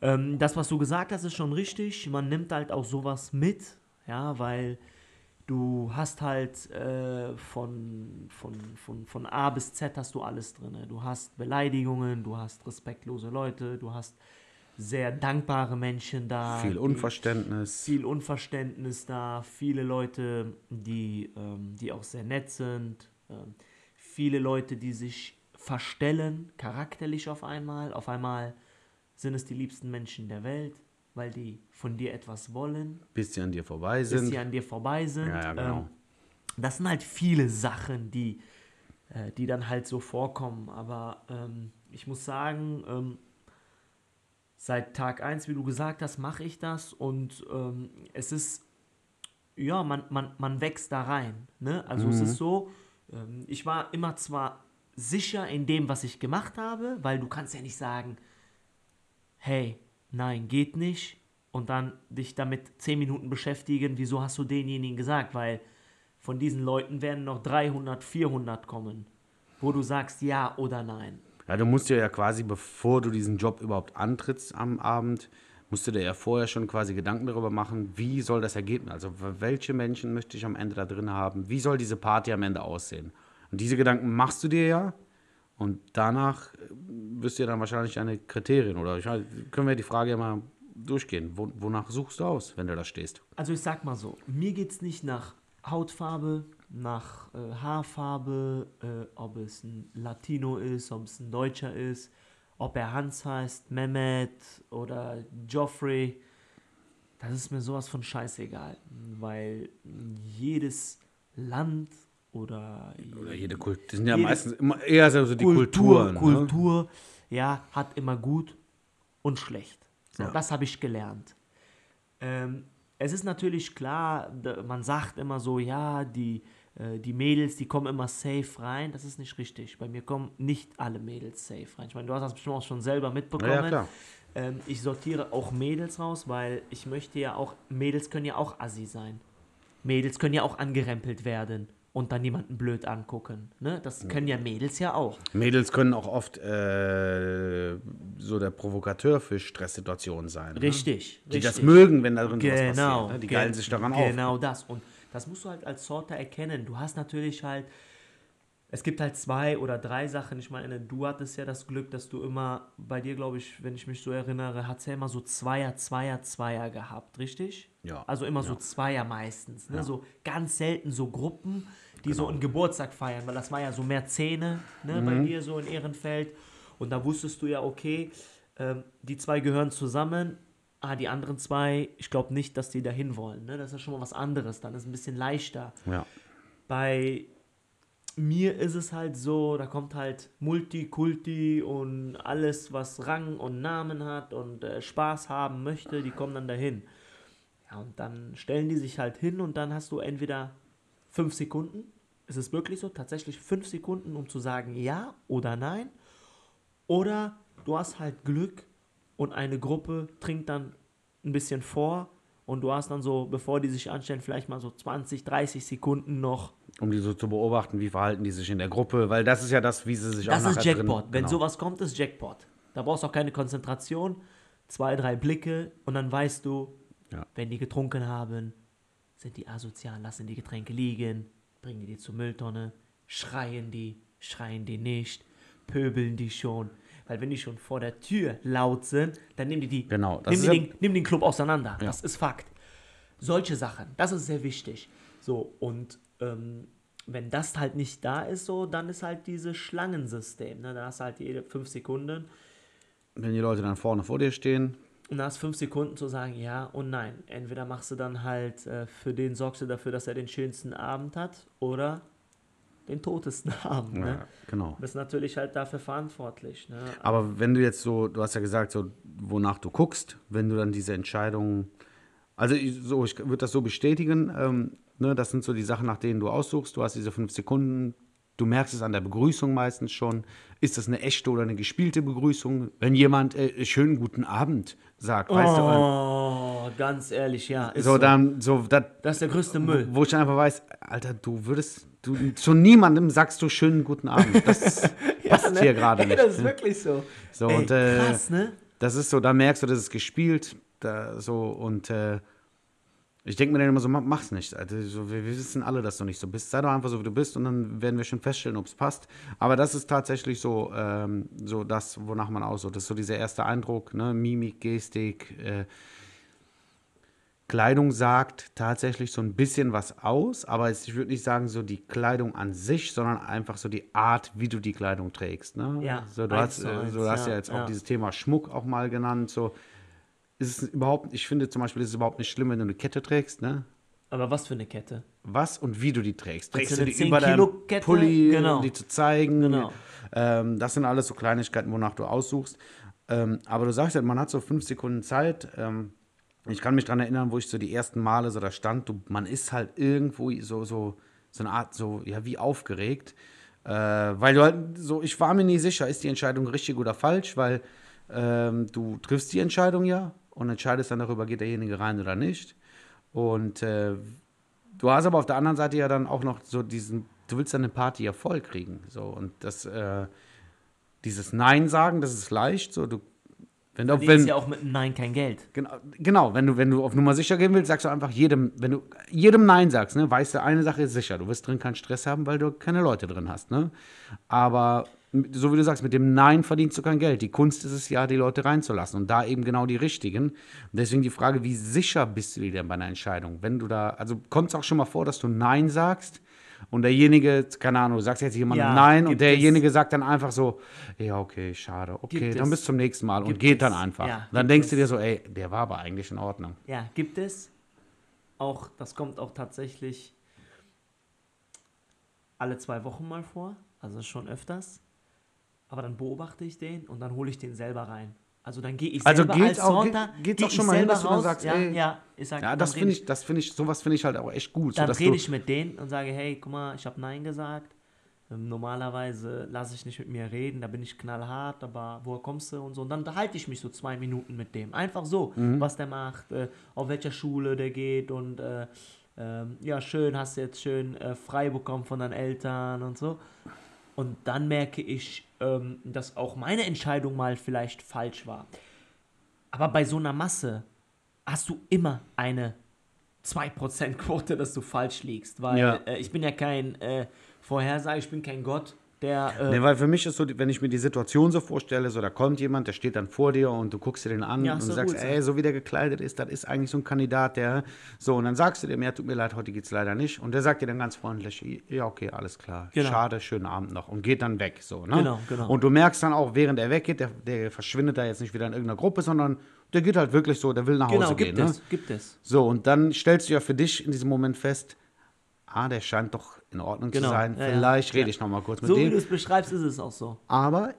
Ähm, das, was du gesagt hast, ist schon richtig. Man nimmt halt auch sowas mit, ja, weil du hast halt äh, von, von, von, von A bis Z hast du alles drin. Du hast Beleidigungen, du hast respektlose Leute, du hast sehr dankbare Menschen da. Viel Unverständnis. viel Unverständnis da, viele Leute, die, ähm, die auch sehr nett sind, ähm, viele Leute, die sich verstellen, charakterlich auf einmal. Auf einmal sind es die liebsten Menschen der Welt, weil die von dir etwas wollen, bis sie an dir vorbei bis sind. sie an dir vorbei sind. Ja, ja, genau. Ähm, das sind halt viele Sachen, die, äh, die dann halt so vorkommen. Aber ähm, ich muss sagen, ähm, seit Tag 1, wie du gesagt hast, mache ich das und ähm, es ist, ja, man, man, man wächst da rein. Ne? Also es ist so, ähm, ich war immer zwar sicher in dem, was ich gemacht habe, weil du kannst ja nicht sagen, hey, nein, geht nicht und dann dich damit 10 Minuten beschäftigen, wieso hast du denjenigen gesagt, weil von diesen Leuten werden noch 300, 400 kommen, wo du sagst ja oder nein. Ja, du musst dir ja quasi, bevor du diesen Job überhaupt antrittst am Abend, musst du dir ja vorher schon quasi Gedanken darüber machen, wie soll das Ergebnis, also welche Menschen möchte ich am Ende da drin haben, wie soll diese Party am Ende aussehen. Und diese Gedanken machst du dir ja und danach äh, wirst du ja dann wahrscheinlich deine Kriterien oder ich können wir die Frage ja mal durchgehen. Wo, wonach suchst du aus, wenn du da stehst? Also ich sag mal so, mir geht es nicht nach Hautfarbe, nach äh, Haarfarbe, äh, ob es ein Latino ist, ob es ein Deutscher ist, ob er Hans heißt, Mehmet oder Joffrey. Das ist mir sowas von scheißegal, weil jedes Land oder, Oder jede Kultur, das sind ja meistens immer eher so, die Kultur, Kulturen. Ne? Kultur, ja, hat immer gut und schlecht. So, Ja. Das habe ich gelernt. Ähm, es ist natürlich klar, man sagt immer so, ja, die, äh, die Mädels, die kommen immer safe rein. Das ist nicht richtig. Bei mir kommen nicht alle Mädels safe rein. Ich meine, du hast das bestimmt auch schon selber mitbekommen. Ja. Ähm, ich sortiere auch Mädels raus, weil ich möchte ja auch, Mädels können ja auch assi sein. Mädels können ja auch angerempelt werden und dann jemanden blöd angucken. Ne? Das können ja Mädels ja auch. Mädels können auch oft äh, so der Provokateur für Stresssituationen sein. Ne? Richtig. Die richtig. das mögen, wenn da drin Genau. passiert. Ne? Die geilen ge- sich daran auf. Genau das. Und Das musst du halt als Sorter erkennen. Du hast natürlich halt, es gibt halt zwei oder drei Sachen. Ich meine, du hattest ja das Glück, dass du immer, bei dir glaube ich, wenn ich mich so erinnere, hat es ja immer so Zweier, Zweier, Zweier gehabt, richtig? Ja. Also immer ja. so Zweier meistens. Ne? Ja. So ganz selten so Gruppen, die so Genau. einen Geburtstag feiern, weil das war ja so mehr Zähne ne, bei Mhm. dir so in Ehrenfeld. Und da wusstest du ja, okay, ähm, die zwei gehören zusammen. Ah, die anderen zwei, ich glaube nicht, dass die dahin wollen. Ne? Das ist schon mal was anderes. Dann ist es ein bisschen leichter. Ja. Bei mir ist es halt so, da kommt halt Multikulti und alles, was Rang und Namen hat und äh, Spaß haben möchte, die kommen dann dahin. Ja, und dann stellen die sich halt hin und dann hast du entweder fünf Sekunden, ist es wirklich so, tatsächlich fünf Sekunden, um zu sagen ja oder nein. Oder du hast halt Glück und eine Gruppe trinkt dann ein bisschen vor und du hast dann so, bevor die sich anstellen, vielleicht mal so 20, 30 Sekunden noch. Um die so zu beobachten, wie verhalten die sich in der Gruppe, weil das ist ja das, wie sie sich Das auch ist nachher Jackpot. Drin, Wenn genau. sowas kommt, ist Jackpot. Da brauchst du auch keine Konzentration, zwei, drei Blicke und dann weißt du, Ja. wenn die getrunken haben, sind die asozial, lassen die Getränke liegen, bringen die die zur Mülltonne, schreien die, schreien die nicht, pöbeln die schon. Weil wenn die schon vor der Tür laut sind, dann nehmen die die, Genau, das nehmen ist die den, nehmen den Club auseinander. Ja. Das ist Fakt. Solche Sachen, das ist sehr wichtig. So, und ähm, wenn das halt nicht da ist, so, dann ist halt dieses Schlangensystem. Ne? Da hast du halt jede fünf Sekunden Wenn die Leute dann vorne vor dir stehen, und da hast fünf Sekunden zu sagen ja und nein. Entweder machst du dann halt äh, für den sorgst du dafür, dass er den schönsten Abend hat oder den totesten Abend. Ne? ja, genau. Du bist natürlich halt dafür verantwortlich. Ne? Aber wenn du jetzt so, du hast ja gesagt, so, wonach du guckst, wenn du dann diese Entscheidung, also ich, so, ich würde das so bestätigen, ähm, ne, das sind so die Sachen, nach denen du aussuchst. Du hast diese fünf Sekunden, du merkst es an der Begrüßung meistens schon. Ist das eine echte oder eine gespielte Begrüßung? Wenn jemand äh, schönen guten Abend sagt, weißt du, äh, Oh, ganz ehrlich, ja. So, so, dann, so, das, das ist der größte Müll. wo ich dann einfach weiß, Alter, du würdest, du, zu niemandem sagst du schönen guten Abend. Das passt hier gerade nicht. Das ist ne? wirklich so. So, Ey, und, äh, krass, ne? Das ist so, da merkst du, das ist gespielt. Da, so, und äh, ich denke mir dann immer so, ma- mach's nicht. Also, so, wir, wir wissen alle, dass du nicht so bist. Sei doch einfach so, wie du bist und dann werden wir schon feststellen, ob es passt. Aber das ist tatsächlich so, ähm, so das, wonach man aussucht. Das ist so dieser erste Eindruck, ne? Mimik, Gestik, äh, Kleidung sagt tatsächlich so ein bisschen was aus, aber es- ich würde nicht sagen so die Kleidung an sich, sondern einfach so die Art, wie du die Kleidung trägst. Ne? Ja, so, du hast, äh, so, du hast ja, ja, jetzt ja. auch dieses Thema Schmuck auch mal genannt. So ist es überhaupt, ich finde zum Beispiel, ist es überhaupt nicht schlimm, wenn du eine Kette trägst. Ne? Aber was für eine Kette? Was und wie du die trägst. Trägst du die 10 über deinem? Pulli, Genau. um die zu zeigen. Genau. Ähm, das sind alles so Kleinigkeiten, wonach du aussuchst. Ähm, aber du sagst ja, man hat so fünf Sekunden Zeit. Ähm, ich kann mich daran erinnern, wo ich so die ersten Male so da stand. Du, man ist halt irgendwo so, so, so eine Art, so, ja, wie aufgeregt. Äh, weil du halt so, ich war mir nicht sicher, ist die Entscheidung richtig oder falsch, weil ähm, du triffst die Entscheidung ja und entscheidest dann darüber, geht derjenige rein oder nicht. Und äh, du hast aber auf der anderen Seite ja dann auch noch so diesen, du willst dann eine Party ja voll kriegen. So, und das, äh, dieses Nein sagen, das ist leicht. So, du, wenn du, wenn, ja auch mit Nein kein Geld. Genau, genau, wenn du, wenn du auf Nummer sicher gehen willst, sagst du einfach jedem, wenn du jedem Nein sagst, ne, weißt du, eine Sache ist sicher, du wirst drin keinen Stress haben, weil du keine Leute drin hast, ne? Aber so wie du sagst, mit dem Nein verdienst du kein Geld. Die Kunst ist es ja, die Leute reinzulassen und da eben genau die richtigen. Und deswegen die Frage, wie sicher bist du dir denn bei einer Entscheidung? Wenn du da, also kommt es auch schon mal vor, dass du Nein sagst und derjenige, keine Ahnung, sagst jetzt jemandem Ja, Nein und derjenige sagt dann einfach so, ja, okay, schade, okay, Gibt dann es. bis zum nächsten Mal und Gibt geht dann es. einfach. Ja, dann denkst du es. dir so, ey, der war aber eigentlich in Ordnung. Ja, gibt es. Auch, das kommt auch tatsächlich alle zwei Wochen mal vor, also schon öfters. Aber dann beobachte ich den und dann hole ich den selber rein. Also dann gehe ich Also selber geht's als auch- Sorter, geht- geht's geh auch schon mal hin, selber dass du dann raus, sagst, ja, ey, ja, ich sag, Ja, das finde ich, das finde ich, sowas finde ich halt auch echt gut. Dann so, rede ich mit denen und sage, hey, guck mal, ich habe Nein gesagt. Ähm, normalerweise lasse ich nicht mit mir reden, da bin ich knallhart, aber woher kommst du und so. Und dann unterhalte ich mich so zwei Minuten mit dem. Einfach so, Mhm. was der macht, äh, auf welcher Schule der geht und äh, ähm, ja, schön, hast du jetzt schön äh, frei bekommen von deinen Eltern und so. Und dann merke ich, ähm, dass auch meine Entscheidung mal vielleicht falsch war. Aber bei so einer Masse hast du immer eine 2% Quote, dass du falsch liegst, weil Ja. äh, ich bin ja kein äh, Vorhersager, ich bin kein Gott, der äh, Nee, weil für mich ist so, wenn ich mir die Situation so vorstelle, so da kommt jemand, der steht dann vor dir und du guckst dir den an Ja, und doch sagst, so. ey, so wie der gekleidet ist, das ist eigentlich so ein Kandidat, der so und dann sagst du dem, ja, tut mir leid, heute geht's leider nicht und der sagt dir dann ganz freundlich, ja, okay, alles klar, Genau. schade, schönen Abend noch und geht dann weg, so, ne? Genau, genau. Und du merkst dann auch, während er weggeht, der, der verschwindet da jetzt nicht wieder in irgendeiner Gruppe, sondern der geht halt wirklich so, der will nach Hause genau, gehen, gibt ne? es, gibt es. So, und dann stellst du ja für dich in diesem Moment fest, ah, der scheint doch in Ordnung Genau, zu sein. ja, ja. Vielleicht rede Ja. ich noch mal kurz mit So wie dem. du es beschreibst, ist es auch so. Aber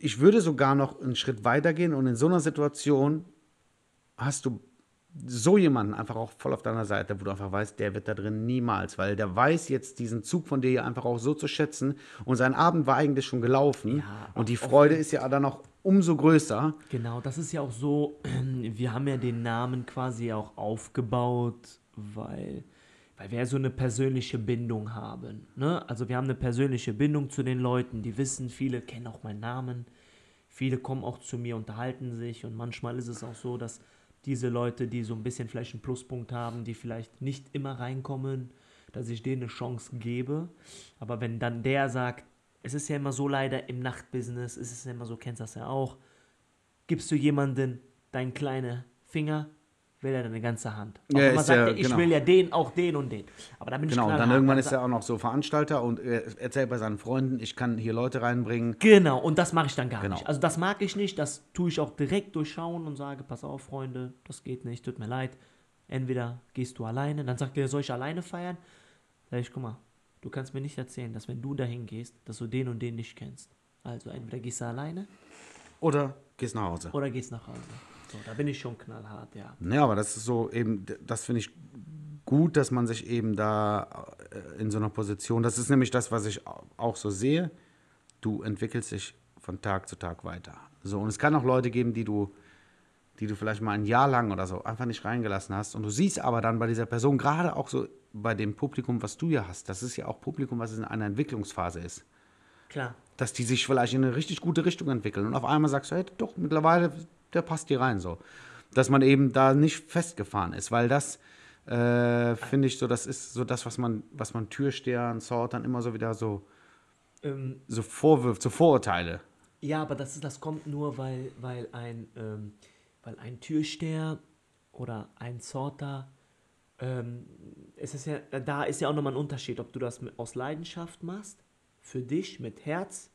ich würde sogar noch einen Schritt weiter gehen und in so einer Situation hast du so jemanden einfach auch voll auf deiner Seite, wo du einfach weißt, der wird da drin niemals, weil der weiß jetzt diesen Zug von dir einfach auch so zu schätzen und sein Abend war eigentlich schon gelaufen Ja, und die Freude ist ja dann auch umso größer. Genau, das ist ja auch so, wir haben ja den Namen quasi auch aufgebaut, weil, weil wir ja so eine persönliche Bindung haben. Ne? Also wir haben eine persönliche Bindung zu den Leuten, die wissen, viele kennen auch meinen Namen, viele kommen auch zu mir, unterhalten sich und manchmal ist es auch so, dass diese Leute, die so ein bisschen vielleicht einen Pluspunkt haben, die vielleicht nicht immer reinkommen, dass ich denen eine Chance gebe. Aber wenn dann der sagt, es ist ja immer so leider im Nachtbusiness, es ist ja immer so, kennst das ja auch, gibst du jemanden deinen kleinen Finger, will er deine ganze Hand. Auch Ja, immer sagt ja- er, ich genau. will ja den, auch den und den. Aber da bin Genau, ich und dann irgendwann Dann ist er auch noch so Veranstalter und äh, erzählt bei seinen Freunden, ich kann hier Leute reinbringen. Genau, und das mache ich dann gar Genau. nicht. Also das mag ich nicht, das tue ich auch direkt durchschauen und sage, pass auf, Freunde, das geht nicht, tut mir leid. Entweder gehst du alleine, dann sagt er, soll ich alleine feiern? Sag ich, guck mal, du kannst mir nicht erzählen, dass wenn du dahin gehst, dass du den und den nicht kennst. Also entweder gehst du alleine Oder gehst nach Hause. oder gehst nach Hause. So, da bin ich schon knallhart, ja. Ja, aber das ist so eben, das finde ich gut, dass man sich eben da äh, in so einer Position, das ist nämlich das, was ich au- auch so sehe, du entwickelst dich von Tag zu Tag weiter. So, und es kann auch Leute geben, die du, die du vielleicht mal ein Jahr lang oder so einfach nicht reingelassen hast. Und du siehst aber dann bei dieser Person, gerade auch so bei dem Publikum, was du ja hast, das ist ja auch Publikum, was in einer Entwicklungsphase ist Klar. dass die sich vielleicht in eine richtig gute Richtung entwickeln. Und auf einmal sagst du, hey, doch, mittlerweile, der passt hier rein so. Dass man eben da nicht festgefahren ist, weil das, äh, finde ich so, das ist so das, was man, was man Türstehern, Sortern immer so wieder so, Ähm, so vorwirft, so Vorurteile. Ja, aber das, ist, das kommt nur, weil, weil, ein, ähm, weil ein Türsteher oder ein Sorter, ähm, es ist ja, da ist ja auch nochmal ein Unterschied, ob du das aus Leidenschaft machst, für dich, mit Herz,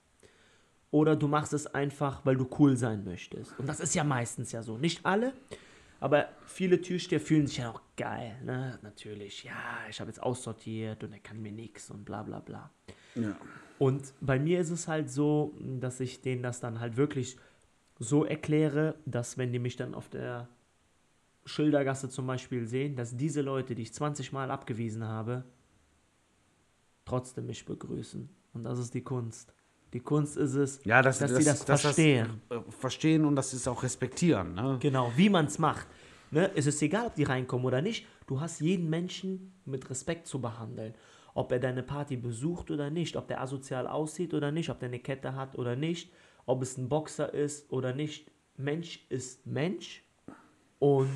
oder du machst es einfach, weil du cool sein möchtest. Und das ist ja meistens ja so. Nicht alle, aber viele Türsteher fühlen sich ja auch geil, ne? Natürlich, ja, ich habe jetzt aussortiert und er kann mir nichts und bla bla bla. Ja. Und bei mir ist es halt so, dass ich denen das dann halt wirklich so erkläre, dass wenn die mich dann auf der Schildergasse zum Beispiel sehen, dass diese Leute, die ich 20 Mal abgewiesen habe, trotzdem mich begrüßen. Und das ist die Kunst. Die Kunst ist es, Ja, das, dass das, sie das das, verstehen. Das, äh, verstehen und das ist auch respektieren. Ne? Genau, wie man es macht. Ne? Es ist egal, ob die reinkommen oder nicht. Du hast jeden Menschen mit Respekt zu behandeln. Ob er deine Party besucht oder nicht, ob der asozial aussieht oder nicht, ob der eine Kette hat oder nicht, ob es ein Boxer ist oder nicht. Mensch ist Mensch und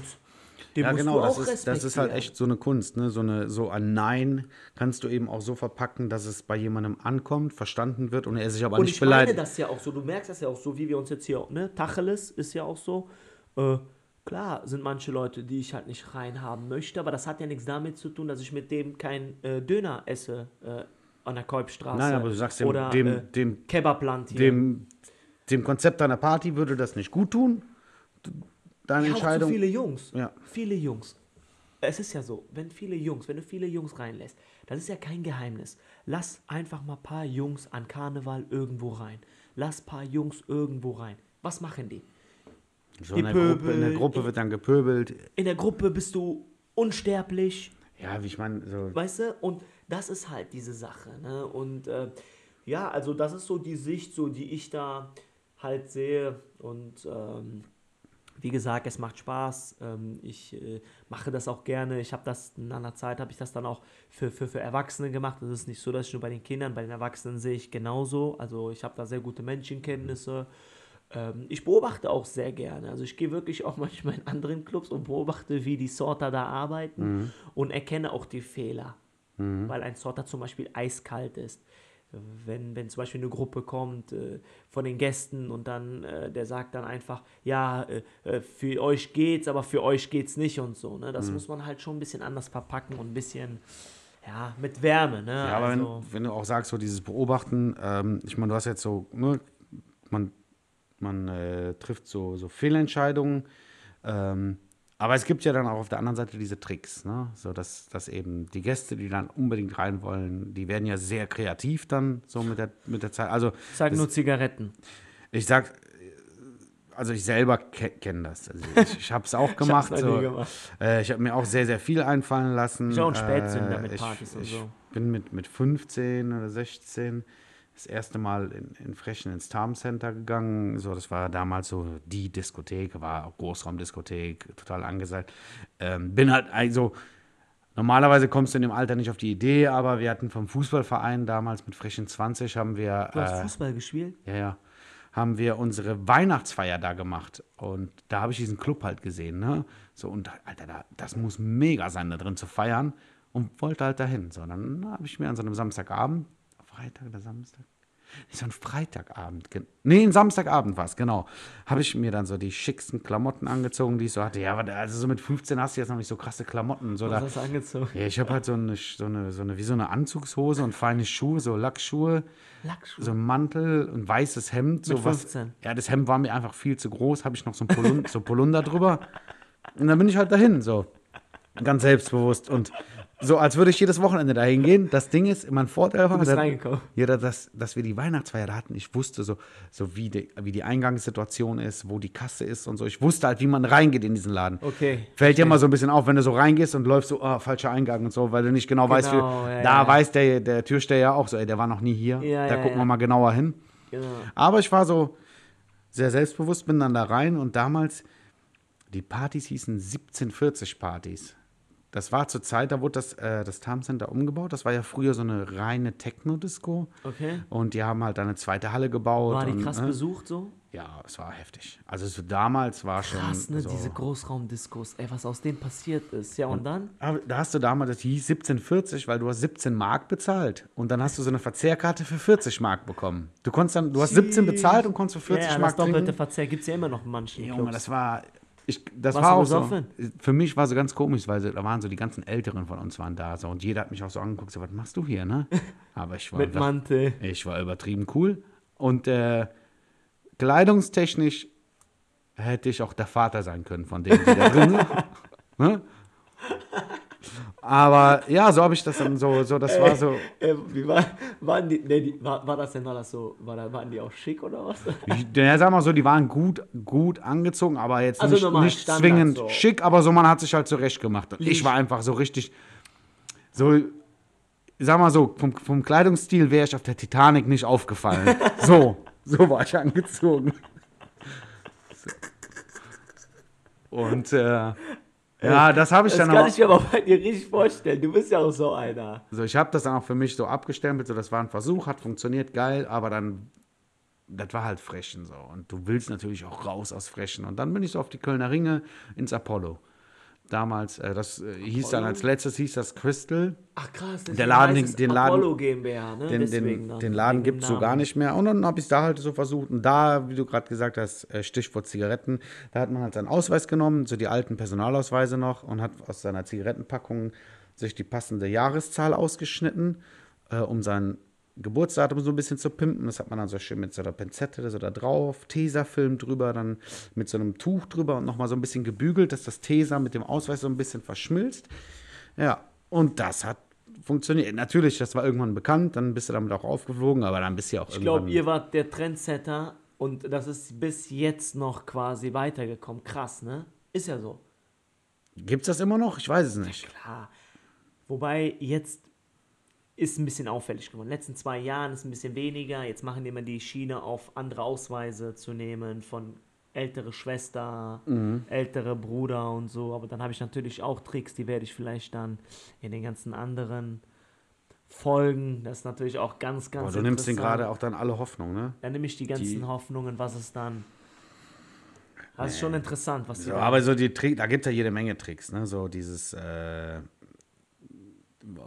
den Ja, genau, du das ist, das ist halt echt so eine Kunst. Ne? So, eine, so ein Nein kannst du eben auch so verpacken, dass es bei jemandem ankommt, verstanden wird und er sich aber Und nicht ich meine beleidigt. das ja auch so, du merkst das ja auch so, wie wir uns jetzt hier, ne, Tacheles ist ja auch so, äh, klar sind manche Leute, die ich halt nicht reinhaben möchte, aber das hat ja nichts damit zu tun, dass ich mit dem kein äh, Döner esse äh, an der Kolbstraße. Nein, aber du sagst dem, oder dem, äh, dem, Kebabland hier. dem, dem Konzept deiner Party würde das nicht gut tun. Deine ja, auch Entscheidung. viele Jungs. Ja. Viele Jungs. Es ist ja so, wenn viele Jungs, wenn du viele Jungs reinlässt, das ist ja kein Geheimnis. Lass einfach mal ein paar Jungs an Karneval irgendwo rein. Lass ein paar Jungs irgendwo rein. Was machen die? So die in, der Gruppe, in der Gruppe wird dann gepöbelt. In der Gruppe bist du unsterblich, Ja, wie ich meine, so. weißt du? Und das ist halt diese Sache. Ne? Und äh, ja, also das ist so die Sicht, so die ich da halt sehe. Und ähm, wie gesagt, es macht Spaß. Ähm, ich äh, mache das auch gerne. Ich habe das in einer Zeit, habe ich das dann auch für, für, für Erwachsene gemacht. Es ist nicht so, dass ich nur bei den Kindern, bei den Erwachsenen sehe ich genauso. Also ich habe da sehr gute Menschenkenntnisse. Ähm, ich beobachte auch sehr gerne. Also ich gehe wirklich auch manchmal in anderen Clubs und beobachte, wie die Sorter da arbeiten Mhm. und erkenne auch die Fehler. Weil ein Sorter zum Beispiel eiskalt ist. Wenn, wenn zum Beispiel eine Gruppe kommt äh, von den Gästen und dann äh, der sagt dann einfach, ja, äh, äh, für euch geht's, aber für euch geht's nicht und so. Ne? Mhm. Das muss man halt schon ein bisschen anders verpacken und ein bisschen, ja, mit Wärme. Ne? Ja, aber also, wenn, wenn du auch sagst, so dieses Beobachten, ähm, ich meine, du hast jetzt so, ne, man, man äh, trifft so, so Fehlentscheidungen, ähm, aber es gibt ja dann auch auf der anderen Seite diese Tricks, ne? So dass, dass eben die Gäste, die dann unbedingt rein wollen, die werden ja sehr kreativ dann so mit der, mit der Zeit. Also ich sag das- nur Zigaretten. ich sag, also ich selber ke kenne das. Also ich ich habe es auch gemacht. noch nie so. gemacht. Äh, ich habe mir auch sehr, sehr viel einfallen lassen. Ich auch ein Spätzünder Äh, mit ich, Partys und ich so. bin mit, mit 15 oder 16 das erste Mal in, in Frechen ins Tarm Center gegangen. So, das war damals so die Diskothek, war auch Großraumdiskothek, total angesagt. Ähm, bin halt also Normalerweise kommst du in dem Alter nicht auf die Idee, aber wir hatten vom Fußballverein damals mit Frechen 20 haben wir Du hast äh, Fußball gespielt? ja, ja. Haben wir unsere Weihnachtsfeier da gemacht. Und da habe ich diesen Club halt gesehen, ne? So, und Alter, da, das muss mega sein, da drin zu feiern. Und wollte halt dahin. So, dann habe ich mir an so einem Samstagabend, Freitag oder Samstag? Nee, so ein Freitagabend. Nee, ein Samstagabend war es, genau. Habe ich mir dann so die schicksten Klamotten angezogen, die ich so hatte. Ja, aber also so mit 15 hast du jetzt noch nicht so krasse Klamotten. So, Was da, hast du angezogen? ja, ich habe halt so eine, so, eine, so eine, wie so eine Anzugshose und feine Schuhe, so Lackschuhe Lackschuhe. so ein Mantel, ein weißes Hemd. So Mit was, 15. Ja, das Hemd war mir einfach viel zu groß. Habe ich noch so ein Polun so Polunder drüber. Und dann bin ich halt dahin, so. Ganz selbstbewusst. Und so, als würde ich jedes Wochenende dahin gehen. Das Ding ist, mein Vorteil war, dass- ja, dass, dass wir die Weihnachtsfeier hatten. Ich wusste so, so wie, die, wie die Eingangssituation ist, wo die Kasse ist und so. Ich wusste halt, wie man reingeht in diesen Laden. Okay. Fällt dir mal so ein bisschen auf, wenn du so reingehst und läufst so, ah, falscher Eingang und so, weil du nicht genau, weißt, wie, Genau, ja, da ja. weiß der, der Türsteher ja auch so, ey, der war noch nie hier, Ja, da gucken wir mal genauer hin. Genau. Aber ich war so sehr selbstbewusst, bin dann da rein und damals, die Partys hießen 1740-Partys. Das war zur Zeit, da wurde das, äh, das Tarm Center umgebaut. Das war ja früher so eine reine Techno-Disco. Okay. Und die haben halt eine zweite Halle gebaut. War die und, krass ne? besucht so? Ja, es war heftig. Also so damals war schon. Krass, ne? so, Diese Großraumdiskos. Ey, was aus denen passiert ist. Ja, und dann? Aber da hast du damals, das hieß 1740, weil du hast 17 Mark bezahlt. Und dann hast du so eine Verzehrkarte für 40 Mark bekommen. Du konntest dann, du hast 17 bezahlt und konntest für 40 ja, Mark das doppelte trinken. Verzehr gibt es ja immer noch in manchen Junge, das war. Ich, das Warst war auch so. Für mich war so ganz komisch, weil so, da waren so die ganzen Älteren von uns waren da so und jeder hat mich auch so angeguckt, so was machst du hier, ne? Aber ich war, Mit Mantel. ich war übertrieben cool und äh, kleidungstechnisch hätte ich auch der Vater sein können von denen, die da drin sind. ne? Aber ja, so habe ich das dann so, so das war so. Äh, wie war, waren die, ne, die, war, war das denn alles so, war, da- waren die auch schick oder was? Ich, ja, sag mal so, die waren gut, gut angezogen, aber jetzt Also nicht, nicht Standard zwingend so. schick, aber so man hat sich halt zurecht gemacht. Ich Licht. war einfach so richtig, so, sag mal so, vom, vom Kleidungsstil wäre ich auf der Titanic nicht aufgefallen. so, so war ich angezogen. Und äh, ja, das habe ich Das dann kann aber. ich mir aber bei dir richtig vorstellen. Du bist ja auch so einer. So, ich habe das dann auch für mich so abgestempelt, so das war ein Versuch, hat funktioniert, geil, aber dann, das war halt Frechen so. Und du willst natürlich auch raus aus Frechen. Und dann bin ich so auf die Kölner Ringe ins Apollo. Damals, äh, das äh, hieß dann als letztes hieß das Crystal. Ach krass, Der Laden, es den Laden- Apollo GmbH, ne? Den, den, dann, den Laden gibt es so gar nicht mehr. Und dann habe ich es da halt so versucht. Und da, wie du gerade gesagt hast, äh, Stichwort Zigaretten, da hat man halt seinen Ausweis genommen, so die alten Personalausweise noch und hat aus seiner Zigarettenpackung sich die passende Jahreszahl ausgeschnitten, äh, um sein Geburtsdatum so ein bisschen zu pimpen. Das hat man dann so schön mit so einer Pinzette so da drauf, Tesafilm drüber, dann mit so einem Tuch drüber und nochmal so ein bisschen gebügelt, dass das Tesa mit dem Ausweis so ein bisschen verschmilzt. Ja, und das hat funktioniert. Natürlich, das war irgendwann bekannt, dann bist du damit auch aufgeflogen, aber dann bist du ja auch Ich glaube, irgendwann. ihr wart der Trendsetter und das ist bis jetzt noch quasi weitergekommen. Krass, ne? Ist ja so. Gibt's das immer noch? Ich weiß es nicht. Klar. Wobei jetzt ist ein bisschen auffällig geworden. In den letzten zwei Jahren ist ein bisschen weniger. Jetzt machen die immer die Schiene auf andere Ausweise zu nehmen von ältere Schwester, Mhm. ältere Bruder und so. Aber dann habe ich natürlich auch Tricks, die werde ich vielleicht dann in den ganzen anderen Folgen. Das ist natürlich auch ganz, ganz Boah, du nimmst den gerade auch dann alle Hoffnung, ne? Dann nehme ich die ganzen Die- Hoffnungen, was es dann Das ist schon interessant, was die So, aber so die Trick, da gibt es ja jede Menge Tricks, ne? So dieses, äh,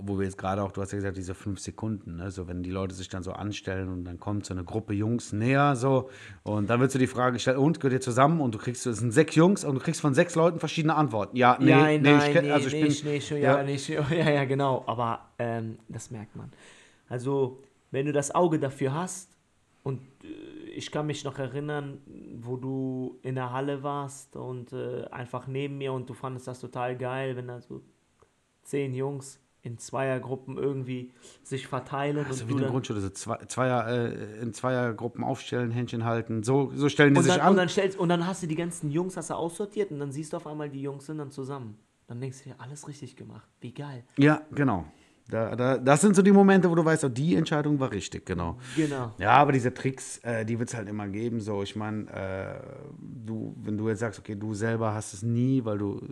wo wir jetzt gerade auch, du hast ja gesagt, diese fünf Sekunden, ne? So wenn die Leute sich dann so anstellen und dann kommt so eine Gruppe Jungs näher, so, und dann wird so die Frage gestellt, und gehört ihr zusammen? Und du kriegst, es sind sechs Jungs und du kriegst von sechs Leuten verschiedene Antworten. Ja, nee, ja, nee, nein, ich, kenn- nee, also ich nee, bin, ich, nee, ich, ja, ja. nee, ich, ja, ja, genau. Aber ähm, das merkt man. Also, wenn du das Auge dafür hast, und äh, ich kann mich noch erinnern, wo du in der Halle warst und äh, einfach neben mir und du fandest das total geil, wenn da so zehn Jungs in Zweiergruppen irgendwie sich verteilen Also und wie eine dann, Grundschule, so zwei, Zweier, äh, in Zweiergruppen aufstellen, Händchen halten, so, so stellen die und sich dann, an. und dann stellst und dann hast du die ganzen Jungs hast du aussortiert und dann siehst du auf einmal die Jungs sind dann zusammen. Dann denkst du dir, alles richtig gemacht. Wie geil. ja, genau. Da, da, das sind so die Momente, wo du weißt, oh, die Entscheidung war richtig, genau. Genau. Ja, aber diese Tricks, äh, die wird es halt immer geben. So, ich meine, äh, du, wenn du jetzt sagst, okay, du selber hast es nie, weil du äh,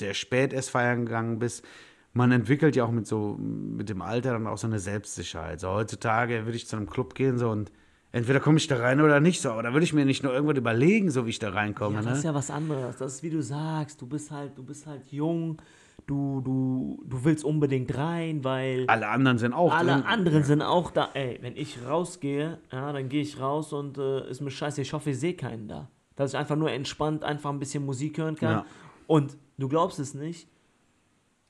sehr spät erst feiern gegangen bist. Man entwickelt ja auch mit so mit dem Alter dann auch so eine Selbstsicherheit. So heutzutage würde ich zu einem Club gehen so und entweder komme ich da rein oder nicht so. Aber da würde ich mir nicht nur irgendwann überlegen, so wie ich da reinkomme. Ja, ne? das ist ja was anderes. Das ist wie du sagst, du bist halt, du bist halt jung, du, du, du willst unbedingt rein, weil Alle anderen sind auch alle drin. anderen sind auch da. Ey, wenn ich rausgehe, ja, dann gehe ich raus und äh, ist mir scheiße, ich hoffe, ich sehe keinen da. Dass ich einfach nur entspannt einfach ein bisschen Musik hören kann. Ja. Und du glaubst es nicht,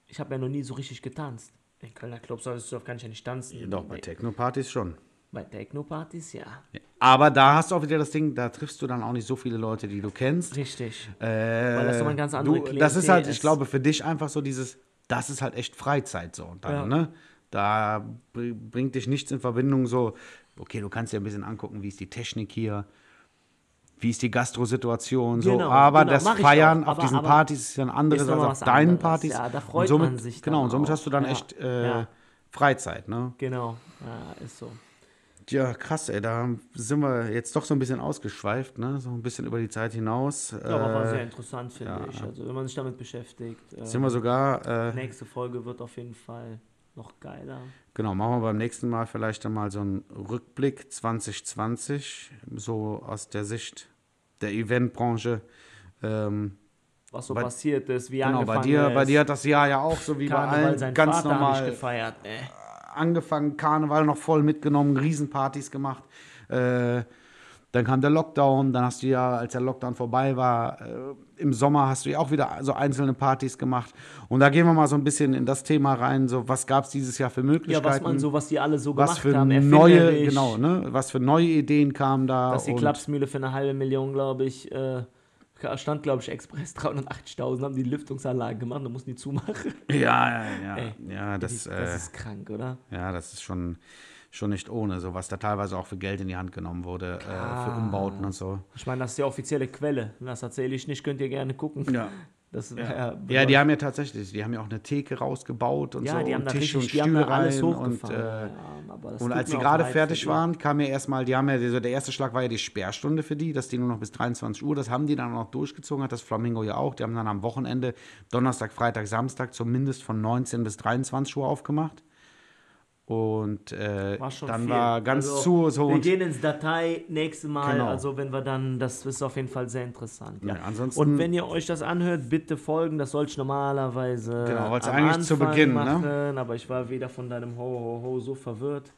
ich habe ja noch nie so richtig getanzt. In Kölner Clubs solltest du, kann ich ja nicht tanzen. Doch, bei Nee, Techno-Partys schon. bei Techno-Partys, ja. Aber da hast du auch wieder das Ding, da triffst du dann auch nicht so viele Leute, die du kennst. Richtig. Äh, Weil das nochmal eine ganz andere du, Das ist halt, ich ist. glaube, für dich einfach so dieses, das ist halt echt Freizeit so. Und dann, Ja. ne? Da br- bringt dich nichts in Verbindung so, okay, du kannst dir ein bisschen angucken, wie ist die Technik hier, wie ist die Gastrosituation, so. Genau, aber genau, das ich Feiern auf Aber- diesen aber Partys ist ja ein anderes als auf deinen anderes. Partys. Ja, da freut und somit, man sich Genau, und somit auch. hast du dann Ja, echt äh, ja. Freizeit, ne? Genau. Ja, ist so. Ja, krass, ey, da sind wir jetzt doch so ein bisschen ausgeschweift, ne? So ein bisschen über die Zeit hinaus. Ja, aber war Äh, sehr interessant, finde ja. ich. Also, wenn man sich damit beschäftigt. äh, sind wir sogar äh, nächste Folge wird auf jeden Fall noch geiler. Genau, machen wir beim nächsten Mal vielleicht dann mal so einen Rückblick 2020, so aus der Sicht der Eventbranche. Ähm, Was so Bei- passiert ist, wie genau, angefangen bei dir, ist. bei dir hat das Jahr ja auch so wie bei Karneval, allen sein ganz Vater normal gefeiert. Äh. angefangen, Karneval noch voll mitgenommen, Riesenpartys gemacht. Äh, dann kam der Lockdown, dann hast du ja, als der Lockdown vorbei war, äh, im Sommer hast du ja auch wieder so einzelne Partys gemacht. Und da gehen wir mal so ein bisschen in das Thema rein, so was gab es dieses Jahr für Ja, Möglichkeiten. was man so, was die alle so was gemacht für haben, neue, genau, ne? Was für neue Ideen kamen da. Dass die Klapsmühle für eine halbe Million, glaube ich, äh, stand, glaube ich, Express 380.000, haben die Lüftungsanlagen gemacht, da mussten die zumachen. Ja, ja, ja. Ey, ja, das, das, äh, ist krank, oder? ja, das ist schon, schon nicht ohne, so was da teilweise auch für Geld in die Hand genommen wurde, äh, für Umbauten und so. Ich meine, das ist die offizielle Quelle. Das erzähle ich nicht, könnt ihr gerne gucken. Ja. Das Ja, ja, die haben ja tatsächlich, die haben ja auch eine Theke rausgebaut und ja, so die haben und Tische und die Stühle rein und, hochgefahren. äh, ja, und als auch gerade fertig die. waren, kam ja erstmal, die haben ja, so der erste Schlag war ja die Sperrstunde für die, dass die nur noch bis 23 Uhr, das haben die dann auch noch durchgezogen, hat das Flamingo ja auch. Die haben dann am Wochenende, Donnerstag, Freitag, Samstag zumindest von 19 bis 23 Uhr aufgemacht. Und äh, War dann viel. war ganz Also, zu so Wir und gehen ins Datei nächstes Mal, Genau. also wenn wir dann, das ist auf jeden Fall sehr interessant. Ja. Ja, ansonsten- Und wenn ihr euch das anhört, bitte folgen, das soll ich normalerweise Genau, am eigentlich zu Anfang Beginn, ne? machen, aber ich war wieder von deinem Ho, Ho, Ho so verwirrt,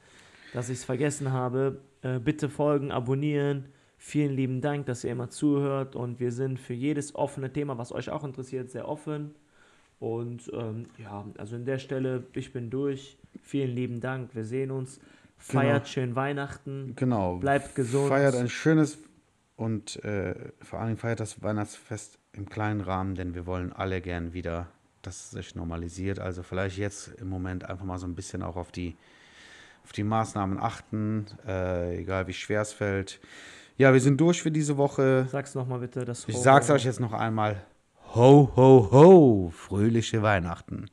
dass ich es vergessen habe. Äh, bitte folgen, abonnieren. Vielen lieben Dank, dass ihr immer zuhört und wir sind für jedes offene Thema, was euch auch interessiert, sehr offen. Und ähm, ja, also an der Stelle, ich bin durch. Vielen lieben Dank. Wir sehen uns. Feiert schön Weihnachten. genau. Bleibt gesund. Feiert ein schönes und äh, vor allem feiert das Weihnachtsfest im kleinen Rahmen, denn wir wollen alle gern wieder, dass es sich normalisiert. Also vielleicht jetzt im Moment einfach mal so ein bisschen auch auf die, auf die Maßnahmen achten, äh, egal wie schwer es fällt. Ja, wir sind durch für diese Woche. Sag's nochmal bitte. Das Ich Ho- sag's euch jetzt noch einmal. Ho, ho, ho, fröhliche Weihnachten.